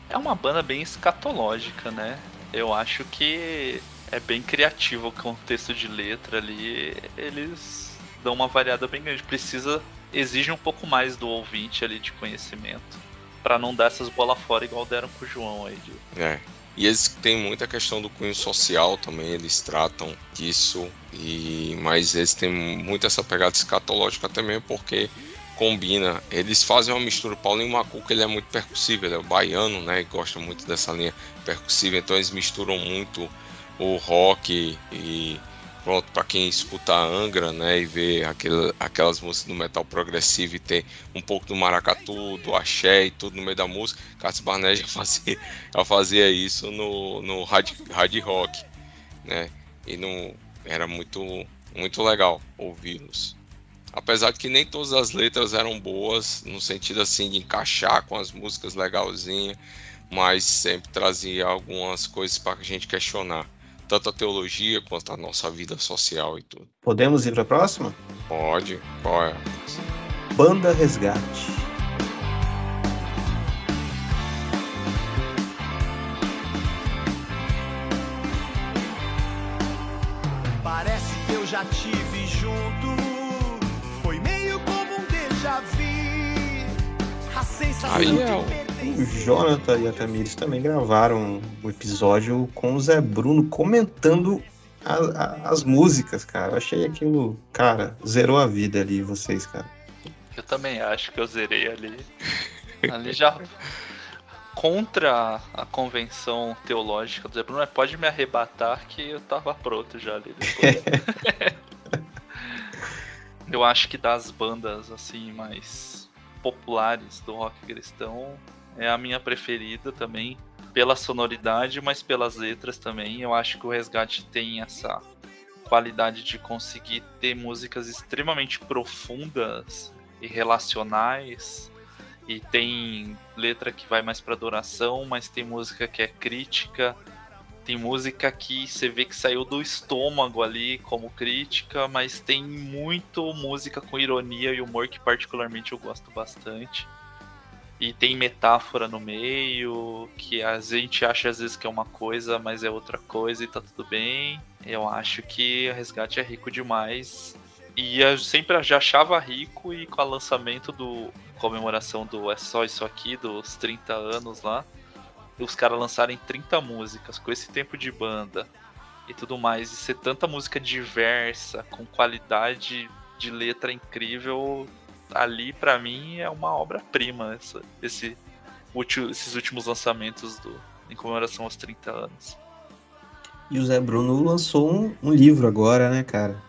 É uma banda bem escatológica, né? Eu acho que é bem criativo o contexto de letra ali. Eles dão uma variada bem grande. Precisa, exige um pouco mais do ouvinte ali de conhecimento. Pra não dar essas bolas fora igual deram com o João aí. de- É. E eles têm muita questão do cunho social também, eles tratam disso, e mas eles têm muito essa pegada escatológica também, porque combina. Eles fazem uma mistura. Paulinho Macuco ele é muito percussivo, ele é baiano, né? E gosta muito dessa linha percussiva, então eles misturam muito o rock e pronto, para quem escuta a Angra, né, e vê aquele, aquelas músicas do metal progressivo e tem um pouco do maracatu, do axé e tudo no meio da música, Cássio Barnet já [laughs] fazia, já fazia isso no, no hard, hard rock, né, e não, era muito, muito legal ouvi-los. Apesar de que nem todas as letras eram boas, no sentido assim de encaixar com as músicas legalzinhas, mas sempre trazia algumas coisas para a gente questionar, tanto a teologia quanto a nossa vida social e tudo. Podemos ir pra próxima? Pode? Qual é? Banda Resgate. Parece que eu já tive junto. Foi meio como um déjà vu. A sensação Aí de é o-. Jonathan e a Tamires também gravaram um episódio com o Zé Bruno comentando a- a- as músicas, cara. Eu achei aquilo, cara, zerou a vida ali, vocês, cara. Eu também acho que eu zerei ali. [laughs] Ali já. Contra a convenção teológica do Zé Bruno, mas pode me arrebatar que eu tava pronto já ali [laughs] eu acho que das bandas assim mais populares do rock cristão é a minha preferida também pela sonoridade, mas pelas letras também. Eu acho que o Resgate tem essa qualidade de conseguir ter músicas extremamente profundas e relacionais. E tem letra que vai mais pra adoração, mas tem música que é crítica. Tem música que você vê que saiu do estômago ali como crítica, mas tem muito música com ironia e humor que particularmente eu gosto bastante. E tem metáfora no meio, que a gente acha às vezes que é uma coisa, mas é outra coisa e tá tudo bem. Eu acho que o Resgate é rico demais E eu sempre já achava rico e com o lançamento do comemoração do É Só Isso Aqui, dos 30 anos lá, os caras lançarem 30 músicas com esse tempo de banda e tudo mais, e ser tanta música diversa, com qualidade de letra incrível, ali pra mim é uma obra-prima essa- esse, esses últimos lançamentos do, em comemoração aos 30 anos. E o Zé Bruno lançou um, um livro agora, né, cara?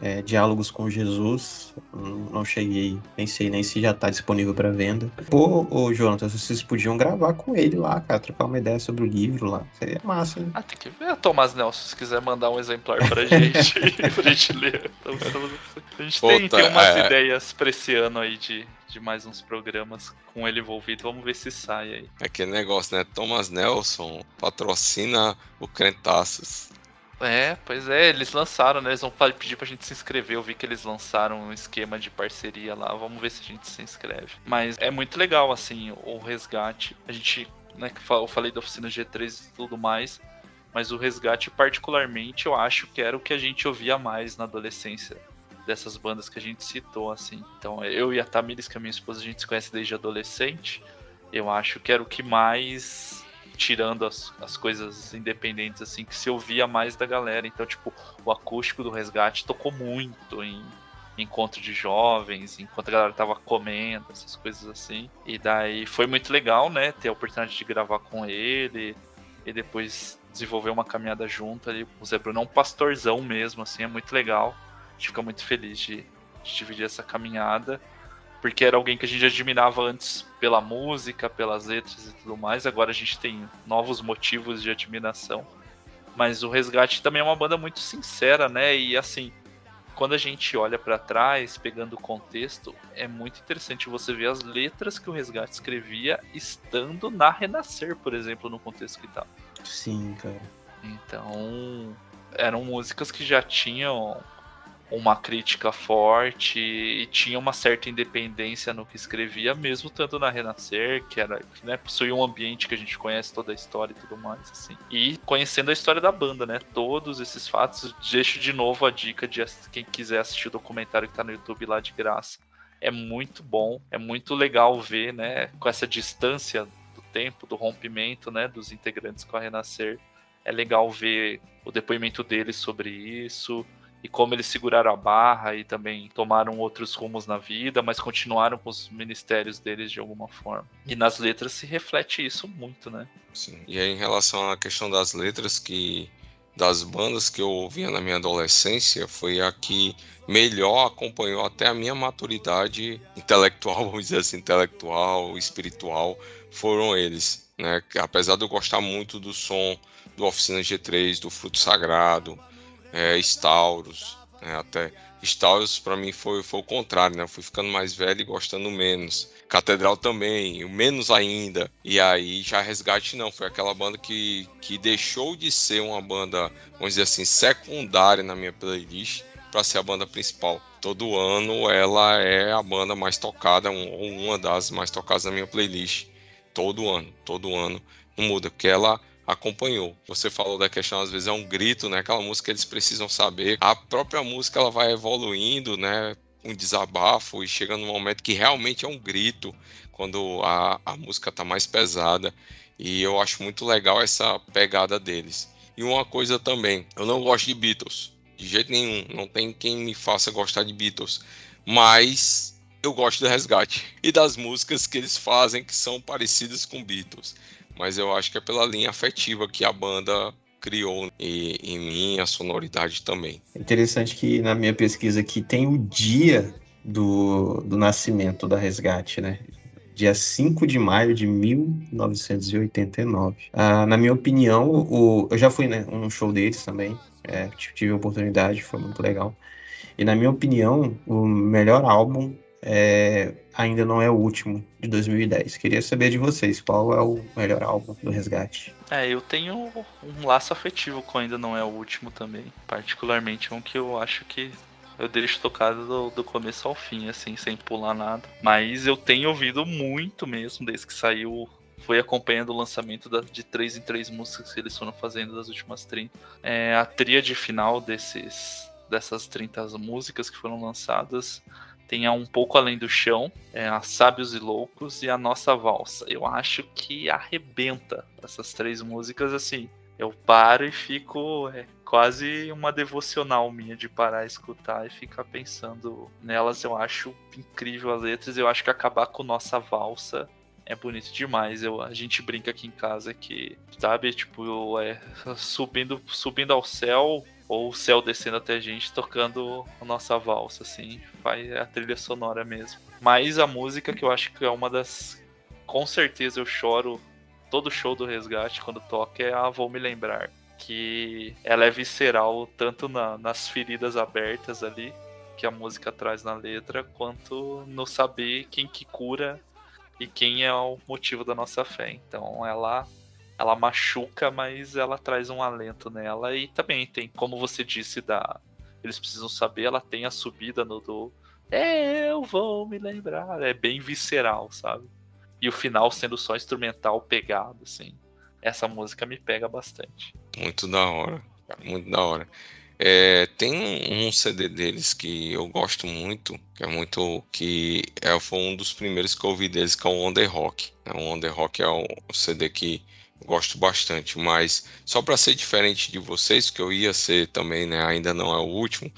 É, Diálogos com Jesus. Não cheguei, nem sei nem se já tá disponível para venda. Pô, ô Jonathan, vocês podiam gravar com ele lá, cara, trocar uma ideia sobre o livro lá. Seria massa, hein? Ah, tem que ver, Tomás Nelson, se quiser mandar um exemplar pra gente, [laughs] pra gente ler. Então, a gente tem, Puta, tem umas é. ideias pra esse ano aí de, de mais uns programas com ele envolvido. Vamos ver se sai aí. Aquele negócio, né? Thomas Nelson patrocina o Crentaços. É, pois é, eles lançaram, né? Eles vão pedir pra gente se inscrever. Eu vi que eles lançaram um esquema de parceria lá. Vamos ver se a gente se inscreve. Mas é muito legal, assim, o resgate. A gente, né, eu falei da oficina G3 e tudo mais. Mas o resgate, particularmente, eu acho que era o que a gente ouvia mais na adolescência. Dessas bandas que a gente citou, assim. Então, eu e a Tamiris, que é minha esposa, a gente se conhece desde adolescente. Eu acho que era o que mais tirando as, as coisas independentes, assim, que se ouvia mais da galera. Então, tipo, o acústico do resgate tocou muito em encontro de jovens, enquanto a galera tava comendo, essas coisas assim. E daí foi muito legal, né, ter a oportunidade de gravar com ele e depois desenvolver uma caminhada junto ali. O Zé Bruno é um pastorzão mesmo, assim, é muito legal. A gente fica muito feliz de, de dividir essa caminhada porque era alguém que a gente admirava antes pela música, pelas letras e tudo mais. Agora a gente tem novos motivos de admiração. Mas o Resgate também é uma banda muito sincera, né? E assim, quando a gente olha pra trás, pegando o contexto, é muito interessante você ver as letras que o Resgate escrevia estando na Renascer, por exemplo, no contexto que tá. Sim, cara. Então, eram músicas que já tinham uma crítica forte e tinha uma certa independência no que escrevia, mesmo tanto na Renascer, que era, né, possuía um ambiente que a gente conhece toda a história e tudo mais, assim. E conhecendo a história da banda, né? Todos esses fatos, deixo de novo a dica de quem quiser assistir o documentário que tá no YouTube lá de graça. É muito bom, é muito legal ver, né, com essa distância do tempo, do rompimento, né, dos integrantes com a Renascer. É legal ver o depoimento deles sobre isso, e como eles seguraram a barra e também tomaram outros rumos na vida, mas continuaram com os ministérios deles de alguma forma. E nas letras se reflete isso muito, né? Sim. E aí, em relação à questão das letras que das bandas que eu ouvia na minha adolescência, foi a que melhor acompanhou até a minha maturidade intelectual, [laughs] vamos dizer assim, intelectual, espiritual, foram eles, né? Apesar de eu gostar muito do som do Oficina G3, do Fruto Sagrado, é, Stauros, né, até Stauros para mim foi, foi o contrário, né? Eu fui ficando mais velho e gostando menos. Catedral também, o menos ainda. E aí já Resgate não, foi aquela banda que, que deixou de ser uma banda, vamos dizer assim, secundária na minha playlist para ser a banda principal. Todo ano ela é a banda mais tocada, um- ou uma das mais tocadas na minha playlist. Todo ano, todo ano. Não muda, porque ela acompanhou. Você falou da questão, às vezes é um grito, né? Aquela música eles precisam saber. A própria música ela vai evoluindo, né? Um desabafo e chega num momento que realmente é um grito, quando a, a música tá mais pesada. E eu acho muito legal essa pegada deles. E uma coisa também, eu não gosto de Beatles, de jeito nenhum. Não tem quem me faça gostar de Beatles. Mas eu gosto do resgate e das músicas que eles fazem que são parecidas com Beatles. Mas eu acho que é pela linha afetiva que a banda criou e, em mim, a sonoridade também. É interessante que na minha pesquisa aqui tem o dia do, do nascimento da Resgate, né? Dia 5 de maio de 1989. Ah, na minha opinião, o, eu já fui né, num show deles também. é, tive a oportunidade, foi muito legal. E na minha opinião, o melhor álbum é, ainda não é o último, de 2010. Queria saber de vocês, qual é o melhor álbum do Resgate? É, eu tenho um laço afetivo com ainda não é o último também. Particularmente um que eu acho que eu deixo tocado do, do começo ao fim, assim, sem pular nada. Mas eu tenho ouvido muito mesmo, desde que saiu. Foi acompanhando o lançamento da- de três em três músicas que eles foram fazendo das últimas 30. É, a tríade final desses dessas 30 músicas que foram lançadas tem a Um Pouco Além do Chão, é, a Sábios e Loucos e a Nossa Valsa. Eu acho que arrebenta essas três músicas assim. Eu paro e fico. É quase uma devocional minha de parar e escutar e ficar pensando nelas. Eu acho incrível as letras. Eu acho que acabar com Nossa Valsa é bonito demais. Eu, a gente brinca aqui em casa que, sabe, tipo, é, subindo, subindo ao céu, ou o céu descendo até a gente tocando a nossa valsa, assim, faz a trilha sonora mesmo. Mas a música que eu acho que é uma das. Com certeza eu choro todo show do resgate quando toca é a Vou Me Lembrar. Que ela é visceral tanto na, nas feridas abertas ali, que a música traz na letra, quanto no saber quem que cura e quem é o motivo da nossa fé. Então ela ela machuca, mas ela traz um alento nela e também tem, como você disse, da eles precisam saber, ela tem a subida no do é, eu vou me lembrar, é bem visceral, sabe? E o final sendo só instrumental pegado, assim. Essa música me pega bastante. Muito da hora, muito da hora. É, tem um CD deles que eu gosto muito, que é muito que é, foi um dos primeiros que eu ouvi deles, que é o On The Rock. O On The Rock é um CD que gosto bastante, mas só para ser diferente de vocês, que eu ia ser também, né, ainda não é o último,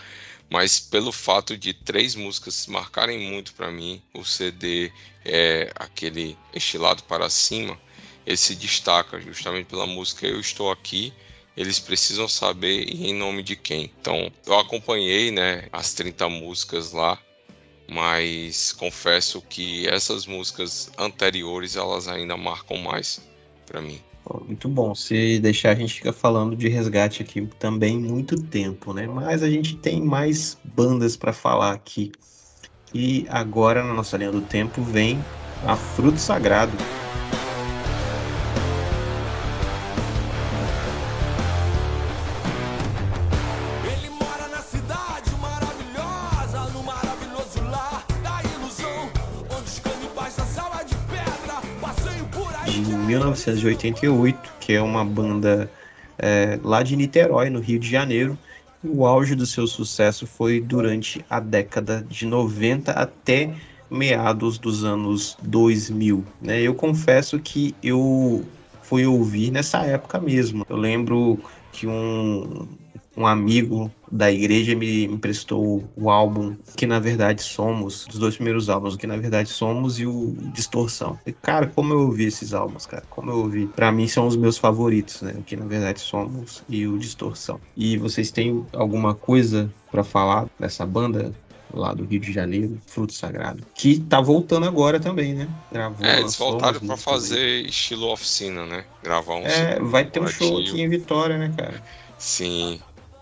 mas pelo fato de três músicas marcarem muito para mim, o CD é aquele estilado para cima, ele se destaca justamente pela música Eu Estou Aqui, eles precisam saber em nome de quem. Então, eu acompanhei, né, as 30 músicas lá, mas confesso que essas músicas anteriores elas ainda marcam mais para mim. Muito bom. Se deixar, a gente fica falando de resgate aqui também muito tempo, né? Mas a gente tem mais bandas para falar aqui. E agora, na nossa linha do tempo, vem a Fruto Sagrado. 1988, que é uma banda é, lá de Niterói, no Rio de Janeiro. O auge do seu sucesso foi durante a década de 90 até meados dos anos 2000. Né? Eu confesso que eu fui ouvir nessa época mesmo. Eu lembro que um, um amigo da igreja me emprestou o álbum Que Na Verdade Somos, dos dois primeiros álbuns, o Que Na Verdade Somos e o Distorção. E, cara, como eu ouvi esses álbuns, cara, como eu ouvi. Pra mim são os meus favoritos, né? O Que Na Verdade Somos e o Distorção. E vocês têm alguma coisa pra falar dessa banda? Lá do Rio de Janeiro, Fruto Sagrado. Que tá voltando agora também, né? Gravou, É, eles voltaram para aí. fazer estilo oficina, né? Gravar um É, vai ter um show aqui em Vitória, né, cara? Sim,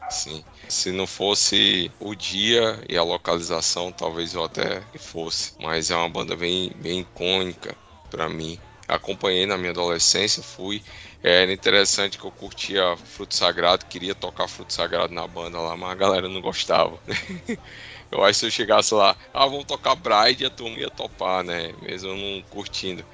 sim. Se não fosse o dia e a localização, talvez eu até fosse. Mas é uma banda bem, bem icônica para mim. Acompanhei na minha adolescência, fui. Era interessante que eu curtia Fruto Sagrado, queria tocar Fruto Sagrado na banda lá, mas a galera não gostava. [laughs] Eu acho que se eu chegasse lá, ah, vamos tocar Bride, a turma ia topar, né? Mesmo eu não curtindo.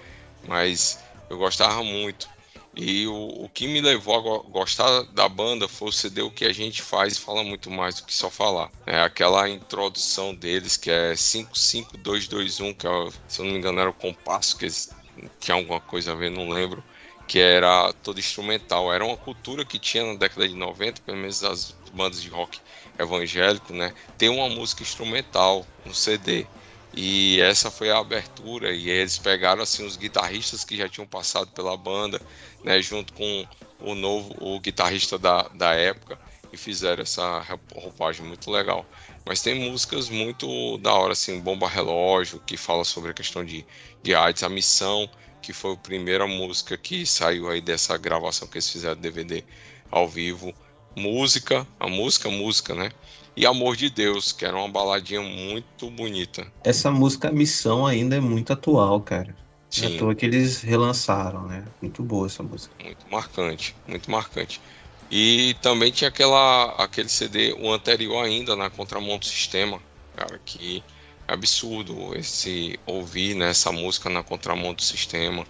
Mas eu gostava muito. E o, o que me levou a go- gostar da banda foi o CD O que a gente faz fala muito mais do que só falar. É aquela introdução deles que é 55221, que é, se eu não me engano era o compasso, que eles tinha alguma coisa a ver, não lembro. Que era todo instrumental. Era uma cultura que tinha na década de 90, pelo menos as bandas de rock evangélico, né? Ter uma música instrumental no CD. E essa foi a abertura e eles pegaram assim os guitarristas que já tinham passado pela banda, né, junto com o novo o guitarrista da, da época e fizeram essa roupagem muito legal. Mas tem músicas muito da hora assim, Bomba Relógio, que fala sobre a questão de, de AIDS, a missão, que foi a primeira música que saiu aí dessa gravação que eles fizeram DVD ao vivo. Música, a música, música, né? E Amor de Deus, que era uma baladinha muito bonita. Essa música Missão ainda é muito atual, cara. Não é Sim. à toa que eles relançaram, né? Muito boa essa música. Muito marcante, muito marcante. E também tinha aquela, aquele CD, o anterior ainda, na Contramão do Sistema, cara, que é absurdo esse ouvir né, essa música na Contramão do Sistema.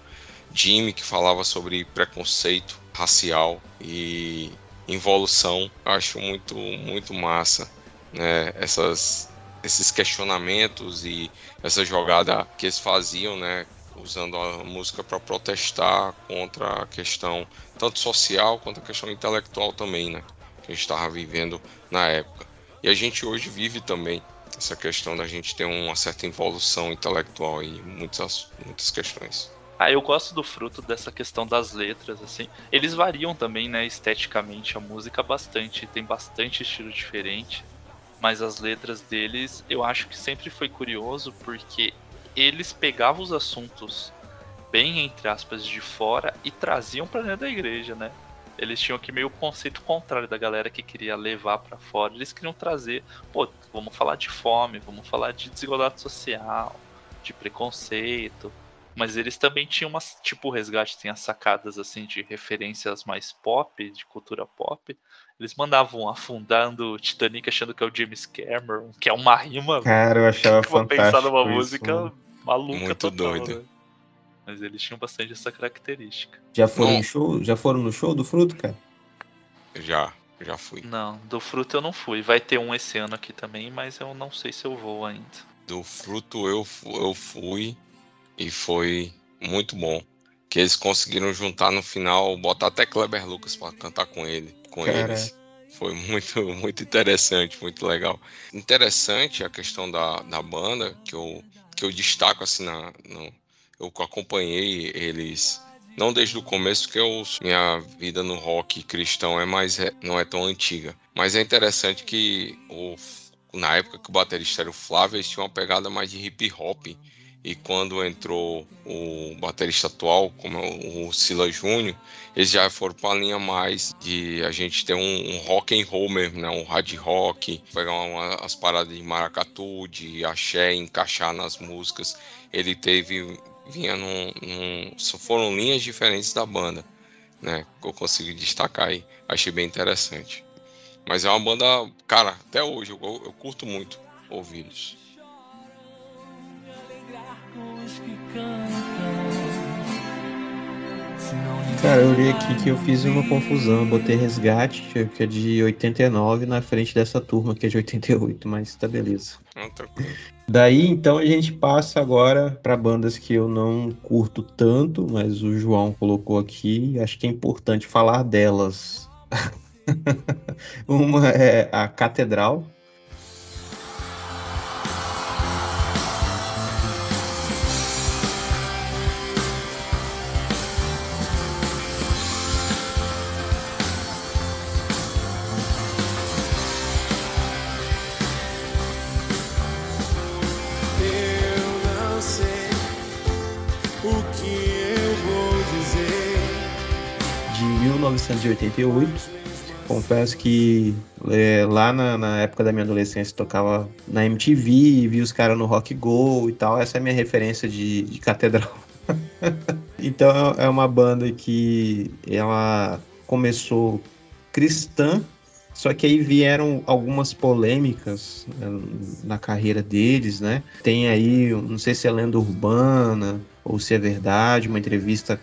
Jimmy, que falava sobre preconceito racial e involução, acho muito, muito massa. né, essas, esses questionamentos e essa jogada que eles faziam, né, usando a música para protestar contra a questão tanto social quanto a questão intelectual também, né, que a gente estava vivendo na época. E a gente hoje vive também essa questão da gente ter uma certa evolução intelectual em muitas, muitas questões. Ah, eu gosto do fruto dessa questão das letras, assim. Eles variam também, né, esteticamente a música bastante, tem bastante estilo diferente. Mas as letras deles, eu acho que sempre foi curioso porque eles pegavam os assuntos bem entre aspas de fora e traziam para dentro da igreja, né? Eles tinham aqui meio o conceito contrário da galera que queria levar para fora. Eles queriam trazer, pô, vamos falar de fome, vamos falar de desigualdade social, de preconceito, mas eles também tinham umas, tipo, o Resgate tem as sacadas, assim, de referências mais pop, de cultura pop. Eles mandavam afundando Titanic achando que é o James Cameron, que é uma rima. Cara, eu achava [laughs] uma pensar fantástico numa isso, música mano. maluca Muito total, doido. né? Mas eles tinham bastante essa característica. Já foram no show? Já foram no show do Fruto, cara? Já, já fui. Não, do fruto eu não fui. Vai ter um esse ano aqui também, mas eu não sei se eu vou ainda. Do fruto eu, eu fui e foi muito bom. Que eles conseguiram juntar no final, botar até Kleber Lucas para cantar com ele, com Cara. eles. Foi muito, [laughs] muito interessante, muito legal. Interessante a questão da, da banda, que eu, que eu destaco assim na. No, eu acompanhei eles não desde o começo, porque eu, minha vida no rock cristão é mais re- não é tão antiga. Mas é interessante que o, na época que o baterista era o Flávio, eles tinham uma pegada mais de hip hop. E quando entrou o baterista atual, como é o, Silas Júnior, eles já foram para a linha mais de a gente ter um, um rock and roll mesmo, né? um hard rock, pegar uma- as paradas de maracatu, de axé, encaixar nas músicas. Ele teve vinha num, num- foram linhas diferentes da banda, né? Que eu consegui destacar aí, achei bem interessante. Mas é uma banda, cara, até hoje eu, eu curto muito ouvi-los. Cara, eu olhei aqui que eu fiz uma confusão. Eu botei resgate, que é de 89, na frente dessa turma que é de 88, mas tá beleza. Daí então a gente passa agora para bandas que eu não curto tanto, mas o João colocou aqui, acho que é importante falar delas. [laughs] Uma é a Catedral. 1988. Confesso que é, lá na, na época da minha adolescência tocava na MTV, vi os caras no Rock Go e tal. Essa é a minha referência de, de catedral. [laughs] então é uma banda que ela começou cristã, só que aí vieram algumas polêmicas né, na carreira deles, né? Tem aí, não sei se é lenda urbana ou se é verdade, uma entrevista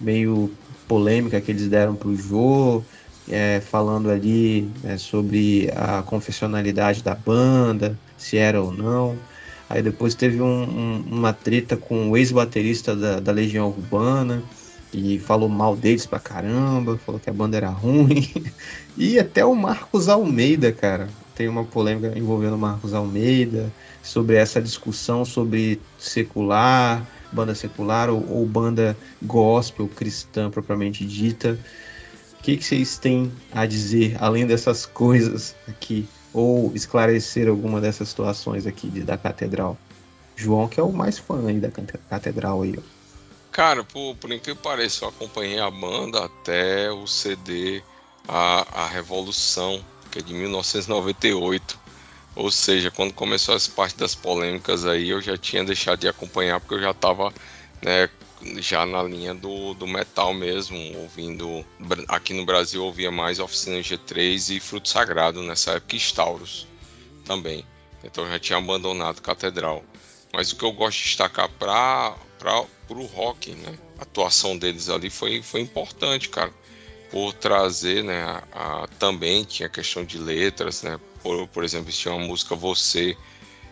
meio polêmica que eles deram para o Jô, é, falando ali né, sobre a confessionalidade da banda, se era ou não. Aí depois teve um- um- uma treta com o ex-baterista da, da Legião Urbana, e falou mal deles pra caramba, falou que a banda era ruim. [laughs] e até o Marcos Almeida, cara. Tem uma polêmica envolvendo o Marcos Almeida, sobre essa discussão sobre secular, banda secular ou, ou banda gospel cristã propriamente dita. O que, que vocês têm a dizer além dessas [laughs] coisas aqui? Ou esclarecer alguma dessas situações aqui de- da catedral? João, que é o mais fã aí da cate- catedral aí. Cara, por, por incrível que pareça, eu acompanhei a banda até o CD A, a Revolução, que é de 1998. Ou seja, quando começou as partes das polêmicas aí, eu já tinha deixado de acompanhar, porque eu já estava né, já na linha do, do metal mesmo, ouvindo. Aqui no Brasil ouvia mais Oficina G3 e Fruto Sagrado nessa época, e Stauros também. Então já tinha abandonado Catedral. Mas o que eu gosto de destacar para o rock, né? A atuação deles ali foi, foi importante, cara. por trazer, né, a, a- também tinha questão de letras, né, por, por exemplo, tinha uma música Você,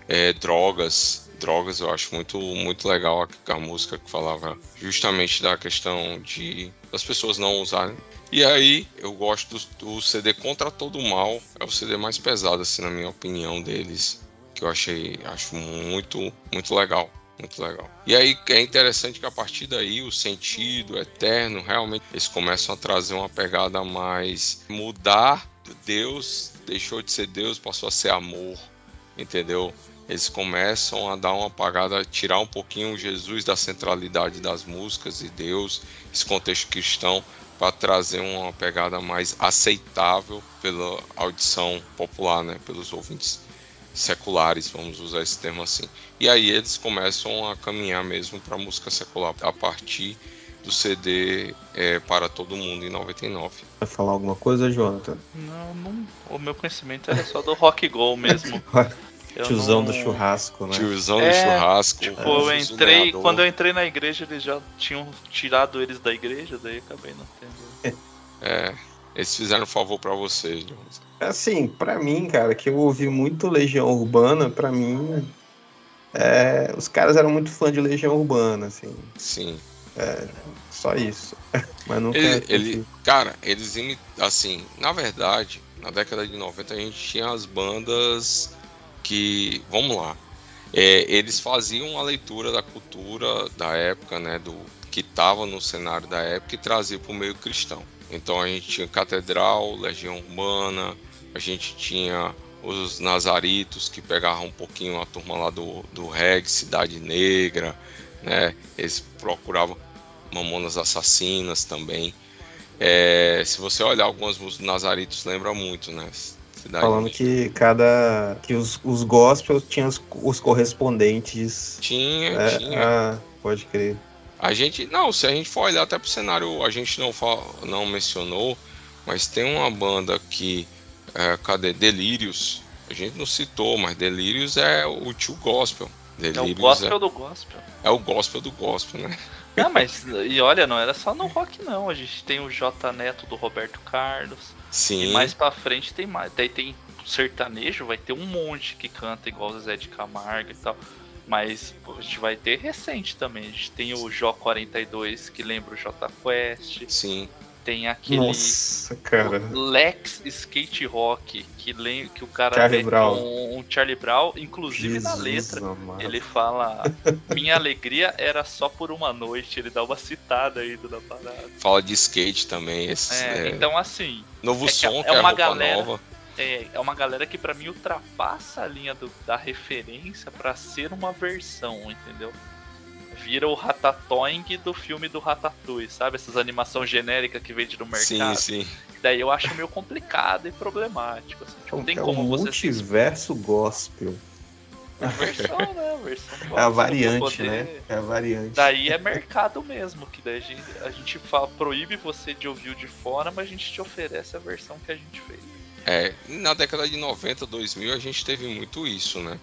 é, Drogas, Drogas eu acho muito, muito legal a, a música que falava justamente da questão de das pessoas não usarem. E aí eu gosto do, do CD Contra Todo Mal, é o CD mais pesado, assim, na minha opinião deles, que eu achei, acho muito, muito legal. Muito legal. E aí é interessante que a partir daí o sentido eterno, realmente eles começam a trazer uma pegada mais mudar Deus, deixou de ser Deus, passou a ser amor, entendeu? Eles começam a dar uma apagada, tirar um pouquinho Jesus da centralidade das músicas e Deus, esse contexto cristão, para trazer uma pegada mais aceitável pela audição popular, né, pelos ouvintes seculares, vamos usar esse termo assim. E aí eles começam a caminhar mesmo para música secular a partir do CD é, para todo mundo em 99. Vai falar alguma coisa, Jonathan? Não, não, o meu conhecimento era só do rock go mesmo. [laughs] Eu Tiozão não- do churrasco, né? Tiozão É, do churrasco. Tipo, eu entrei, zoneador. quando eu entrei na igreja, eles já tinham tirado eles da igreja, daí acabei não tendo. É, eles fizeram um favor para vocês, Jones. Assim, pra mim, cara, que eu ouvi muito Legião Urbana, pra mim, é, os caras eram muito fã de Legião Urbana, assim, Sim. Só isso. [laughs] Mas nunca. Ele, ele- cara, eles imi- assim, na verdade, na década de 90 a gente tinha as bandas que, vamos lá, é, eles faziam a leitura da cultura da época, né, do que estava no cenário da época e trazia para o meio cristão. Então a gente tinha Catedral, Legião Urbana, a gente tinha os Nazaritos que pegavam um pouquinho a turma lá do, do reggae, Cidade Negra, né? Eles procuravam Mamonas Assassinas também. É, se você olhar algumas músicas do Nazaritos, lembra muito, né? Cidade Falando que cada. que os, os gospels tinham os, os correspondentes. Tinha, É, tinha. ah, pode crer. A gente, não, se a gente for olhar até pro cenário, a gente não, fa- não mencionou, mas tem uma banda que, é, cadê? Delírios. A gente não citou, mas Delírios é o tio gospel. É o Delírios gospel do gospel. é, é o gospel do gospel, né? Ah, mas e olha, não era só no rock não. A gente tem o J Neto do Roberto Carlos. Sim. E mais pra frente tem mais. Daí tem sertanejo, vai ter um monte que canta igual o Zezé de Camargo e tal. Mas a gente vai ter recente também. A gente tem o Jó 42 que lembra o J Quest. Sim. Tem aquele Nossa, cara. Lex Skate Rock que lembra que o cara Charlie Brown. Um, um Charlie Brown, inclusive na Jesus letra. amado. Ele fala: Minha alegria era só por uma noite. Ele dá uma citada aí da parada. Fala de skate também. Esses, É, é, então assim, novo é som, é que é, uma galera- nova. é, é uma galera que pra mim ultrapassa a linha do- da referência pra ser uma versão, entendeu? Vira o Ratatoing do filme do Ratatouille, sabe? Essas animação genérica que vende no Sim, mercado. sim. Daí eu acho meio complicado e problemático. Assim. Tipo, não tem é como um você se multiverso gospel. versão, né? Versão É a gospel, variante, poder- né? É a variante. Daí é mercado mesmo, que daí a gente, a gente fala, proíbe você de ouvir o de fora, mas a gente te oferece a versão que a gente fez. É, na década de 90, 2000, a gente teve muito isso, né?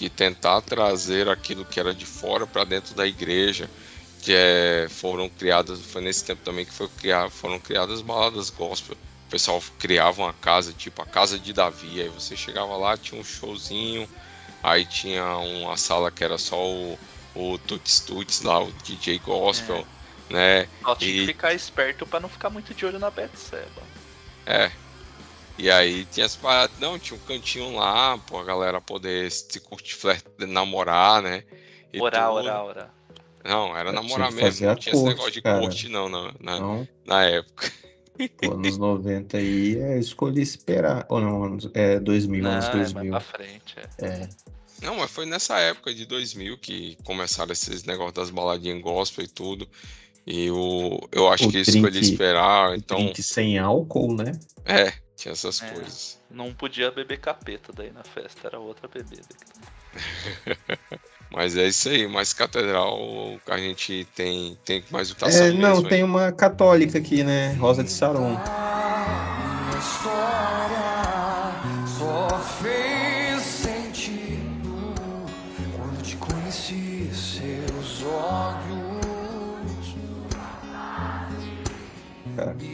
De tentar trazer aquilo que era de fora para dentro da igreja, que é, foram criadas, foi nesse tempo também que foi criar, foram criadas baladas gospel. O pessoal criava uma casa, tipo a casa de Davi, aí você chegava lá, tinha um showzinho, aí tinha uma sala que era só o, o Tuts Tuts lá, o DJ gospel, né? Só tinha que E- ficar esperto pra não ficar muito de olho na Betseba. É. E aí tinha as paradas. Não, tinha um cantinho lá, pô, a galera poder se curtir, namorar, né? E Orar, tudo. orar, orar. Não, era Tinha namorar mesmo. fazer Não tinha esse corte, negócio de cara. curte, não, na, na, Então, na época. pô, anos 90 aí é escolher esperar. Ou não, anos, é 2000, Não, anos é mais 2000. pra frente. É. É. Não, mas foi nessa época de 2000 que começaram esses negócios das baladinhas gospel e tudo. E o, eu acho O que escolhi drink- esperar, então. Drink sem álcool, né? É, tinha essas É. coisas. Não podia beber capeta daí na festa, era outra bebida. [laughs] Mas é isso aí, mas catedral a gente tem, tem mais o que É, não, mesmo, tem hein? uma católica aqui, né? Rosa de Saron.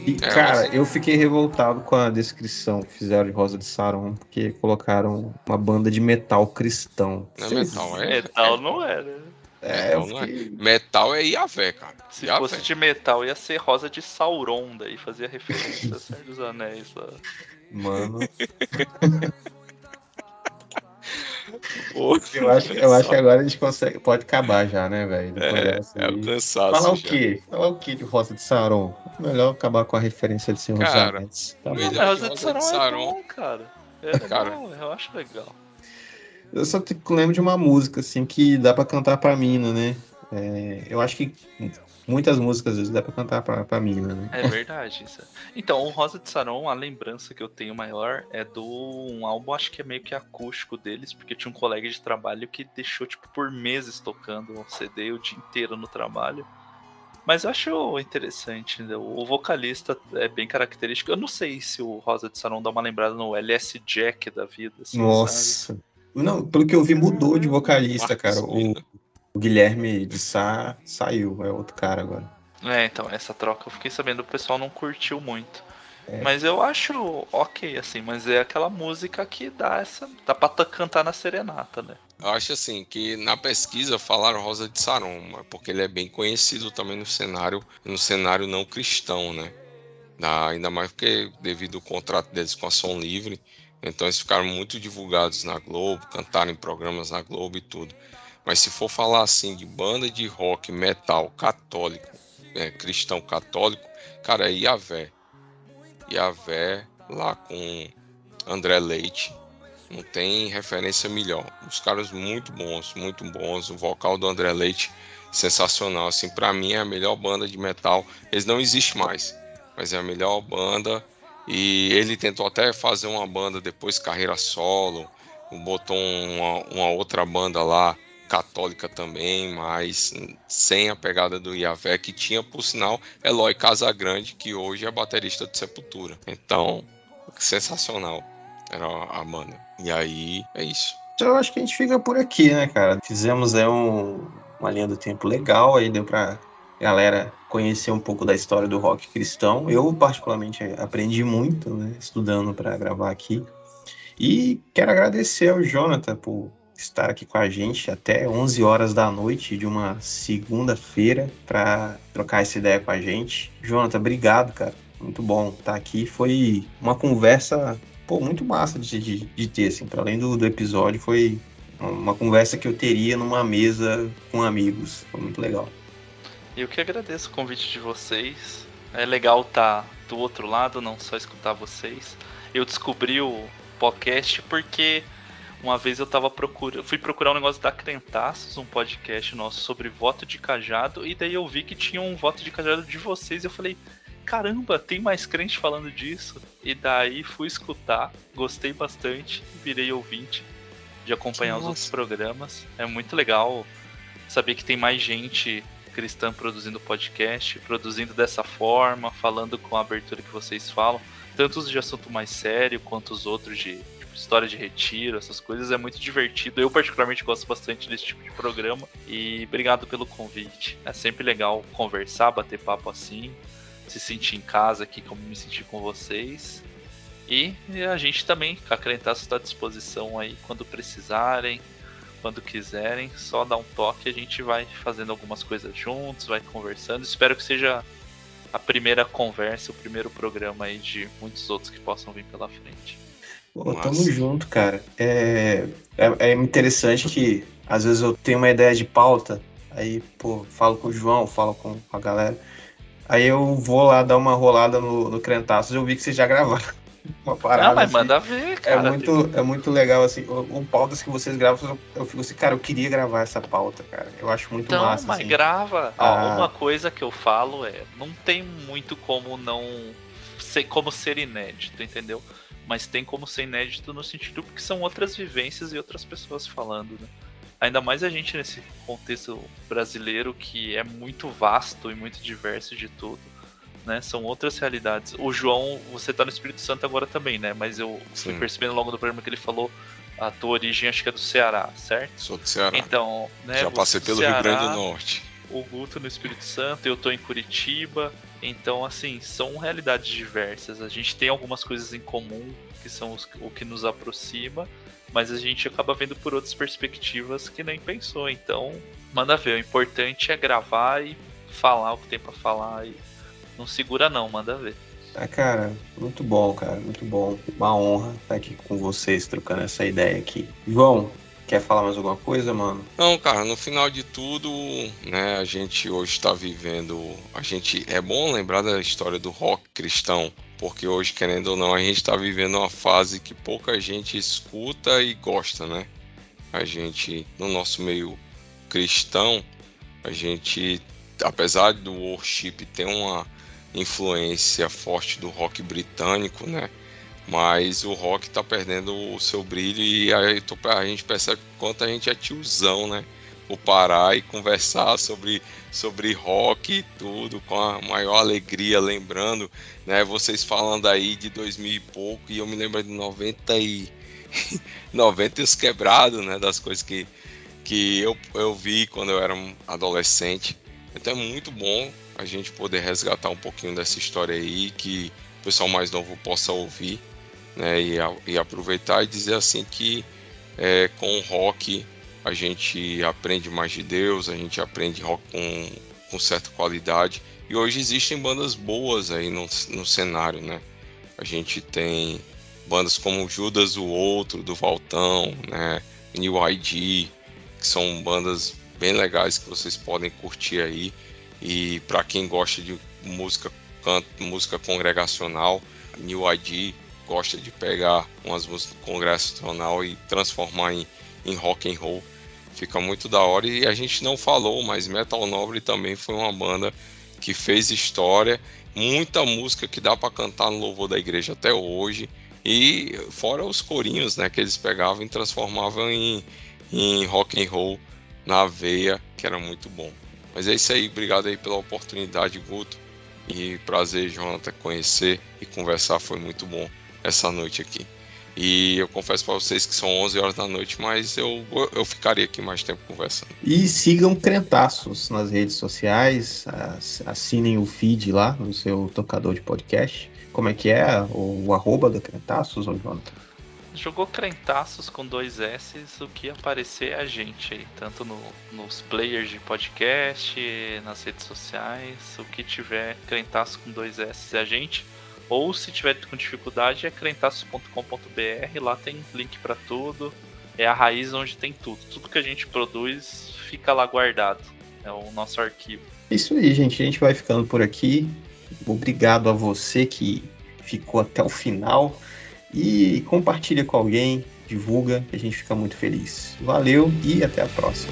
E, É, cara, eu fiquei revoltado com a descrição que fizeram de Rosa de Saron, porque colocaram uma banda de metal cristão. Não é metal, é? Metal não era. É, eu Metal não é. fiquei- Metal é Iavé, cara. Se Iavé. fosse de metal, ia ser Rosa de Sauron, daí fazia referência a Senhor dos Anéis lá. Mano, [laughs] Pô, eu acho, eu acho que agora a gente consegue, pode acabar já, né, velho? É, dessa é o cansaço. Falar o já. quê? Falar o quê de Rosa de Saron? Melhor acabar com a referência de Senhor dos Cara, Anéis. Tá o melhor- Não, mas Rosa de de Sauron é Sauron. bom, cara. É Cara. legal, eu acho legal. Eu só te- lembro de uma música, assim, que dá pra cantar pra mina, né? É, eu acho que muitas músicas às vezes dá pra cantar pra, pra mina, né? É verdade isso. Então, o Rosa de Saron, a lembrança que eu tenho maior é do um álbum, acho que é meio que acústico deles, porque tinha um colega de trabalho que deixou, tipo, por meses tocando um CD o dia inteiro no trabalho. Mas eu acho interessante, né? o vocalista é bem característico. Eu não sei se o Rosa de Saron dá uma lembrada no LS Jack da vida, assim, sabe? Nossa. Não, pelo que eu vi, mudou de vocalista, cara. O. o Guilherme de Sá saiu, é outro cara agora. É, então, essa troca eu fiquei sabendo, o pessoal não curtiu muito. É. Mas eu acho ok, assim, mas é aquela música que dá essa. dá pra ta- cantar na serenata, né? Eu acho assim que na pesquisa falaram Rosa de Saron, mas porque ele é bem conhecido também no cenário, no cenário não cristão, né? Na- ainda mais porque devido ao contrato deles com a Som Livre, então eles ficaram muito divulgados na Globo, cantaram em programas na Globo e tudo. Mas se for falar assim de banda de rock, metal, católico, é, cristão católico, cara, é Iavé. Iavé lá com André Leite, não tem referência melhor. Os caras muito bons, muito bons. O vocal do André Leite sensacional. Assim, para mim é a melhor banda de metal. Eles não existem mais, mas é a melhor banda. E ele tentou até fazer uma banda depois carreira solo. Botou uma, uma outra banda lá católica também, mas sem a pegada do Iavé, que tinha, por sinal, Eloy Casagrande, que hoje é baterista de Sepultura. Então, sensacional era a banda. E aí, é isso. Então eu acho que a gente fica por aqui, né, cara? Fizemos é um, uma linha do tempo legal, aí deu pra galera conhecer um pouco da história do rock cristão. Eu, particularmente, aprendi muito, né, estudando para gravar aqui. E quero agradecer ao Jonathan por estar aqui com a gente até 11 horas da noite de uma segunda-feira para trocar essa ideia com a gente. Jonathan, obrigado, cara. Muito bom estar aqui. Foi uma conversa pô, muito massa de, de, de ter, assim, para além do, do episódio, foi uma conversa que eu teria numa mesa com amigos. Foi muito legal. Eu que agradeço o convite de vocês. É legal estar do outro lado, não só escutar vocês. Eu descobri o podcast porque uma vez eu tava procurando, fui procurar um negócio da Crentaços, um podcast nosso sobre voto de cajado, e daí eu vi que tinha um voto de cajado de vocês, e eu falei, caramba, tem mais crente falando disso. E daí fui escutar, gostei bastante, virei ouvinte de acompanhar os Nossa. outros programas. É muito legal saber que tem mais gente cristã produzindo podcast, produzindo dessa forma, falando com a abertura que vocês falam, tanto os de assunto mais sério quanto os outros de história de retiro, essas coisas, é muito divertido. Eu particularmente gosto bastante desse tipo de programa e obrigado pelo convite. É sempre legal conversar, bater papo assim, se sentir em casa aqui como me senti com vocês. E a gente também, a Crentaço está à disposição aí quando precisarem, quando quiserem, só dá um toque, a gente vai fazendo algumas coisas juntos, vai conversando. Espero que seja a primeira conversa, o primeiro programa aí de muitos outros que possam vir pela frente. Pô, tamo junto, cara. É, é, é interessante que às vezes eu tenho uma ideia de pauta, aí, pô, falo com o João, falo com a galera. Aí eu vou lá dar uma rolada no, no Crentaços e eu vi que vocês já gravaram [laughs] uma parada. Não, mas assim. manda ver, É cara. muito, é muito legal, assim, o, pautas que vocês gravam, eu, fico assim, cara, eu queria gravar essa pauta, cara. Eu acho muito Então, massa, mas assim. grava. Ah. uma coisa que eu falo é, não tem muito como não ser como ser inédito, entendeu? Mas tem como ser inédito no sentido porque são outras vivências e outras pessoas falando, né? Ainda mais a gente nesse contexto brasileiro que é muito vasto e muito diverso de tudo, né? São outras realidades. O João, você tá no Espírito Santo agora também, né? Mas eu fui Sim. percebendo ao longo do programa que ele falou a tua origem acho que é do Ceará, certo? Sou do Ceará. Então, né? Já passei pelo Rio Grande Ceará, do Norte. o Guto no Espírito Santo, eu tô em Curitiba. Então, assim, são realidades diversas. A gente tem algumas coisas em comum que são os- o que nos aproxima, mas a gente acaba vendo por outras perspectivas que nem pensou. Então, manda ver. O importante é gravar e falar o que tem pra falar. E não segura, não, manda ver. Ah, cara, muito bom, cara, muito bom. Uma honra estar aqui com vocês, trocando essa ideia aqui. João, quer falar mais alguma coisa, mano? Não, cara, no final de tudo, né, a gente hoje está vivendo. A gente é bom lembrar da história do rock cristão, porque hoje, querendo ou não, a gente está vivendo uma fase que pouca gente escuta e gosta, né? A gente, no nosso meio cristão, a gente, apesar do worship ter uma influência forte do rock britânico, né? Mas o rock tá perdendo o seu brilho e aí a gente percebe quanto a gente é tiozão, né? Por parar e conversar sobre, sobre rock e tudo com a maior alegria, lembrando, né? Vocês falando aí de 2000 e pouco e eu me lembro de 90 e [laughs] 90 e os quebrados, né? Das coisas que, que eu, eu vi quando eu era um adolescente. Então é muito bom a gente poder resgatar um pouquinho dessa história aí, que o pessoal mais novo possa ouvir, né? E, e aproveitar e dizer assim que é, com o rock a gente aprende mais de Deus, a gente aprende rock com, com certa qualidade. E hoje existem bandas boas aí no, no cenário, né? A gente tem bandas como Judas o Outro, do Valtão, né? New ID, que são bandas bem legais que vocês podem curtir aí. E para quem gosta de música, canto, música congregacional, New ID gosta de pegar umas músicas congregacional e transformar em, em rock and roll. Fica muito da hora e a gente não falou, mas Metal Nobre também foi uma banda que fez história, muita música que dá para cantar no louvor da igreja até hoje. E fora os corinhos, né, que eles pegavam e transformavam em, em rock and roll na veia, que era muito bom. Mas é isso aí, obrigado aí pela oportunidade, Guto. E prazer, Jonathan, conhecer e conversar, foi muito bom essa noite aqui. E eu confesso para vocês que são 11 horas da noite, mas eu, eu ficaria aqui mais tempo conversando. E sigam Crentaços nas redes sociais, ass- assinem o feed lá no seu tocador de podcast. Como é que é o, o arroba do Crentaços, ô Jonathan? Jogou crentaços com dois S, o que aparecer é a gente aí, tanto no- nos players de podcast, nas redes sociais, o que tiver crentaço com dois S é a gente. Ou se tiver com dificuldade é crentaços.com.br, lá tem link pra tudo. É a raiz onde tem tudo. Tudo que a gente produz fica lá guardado. É o nosso arquivo. Isso aí, gente. A gente vai ficando por aqui. Obrigado a você que ficou até o final. E compartilha com alguém, divulga, a gente fica muito feliz. Valeu e até a próxima.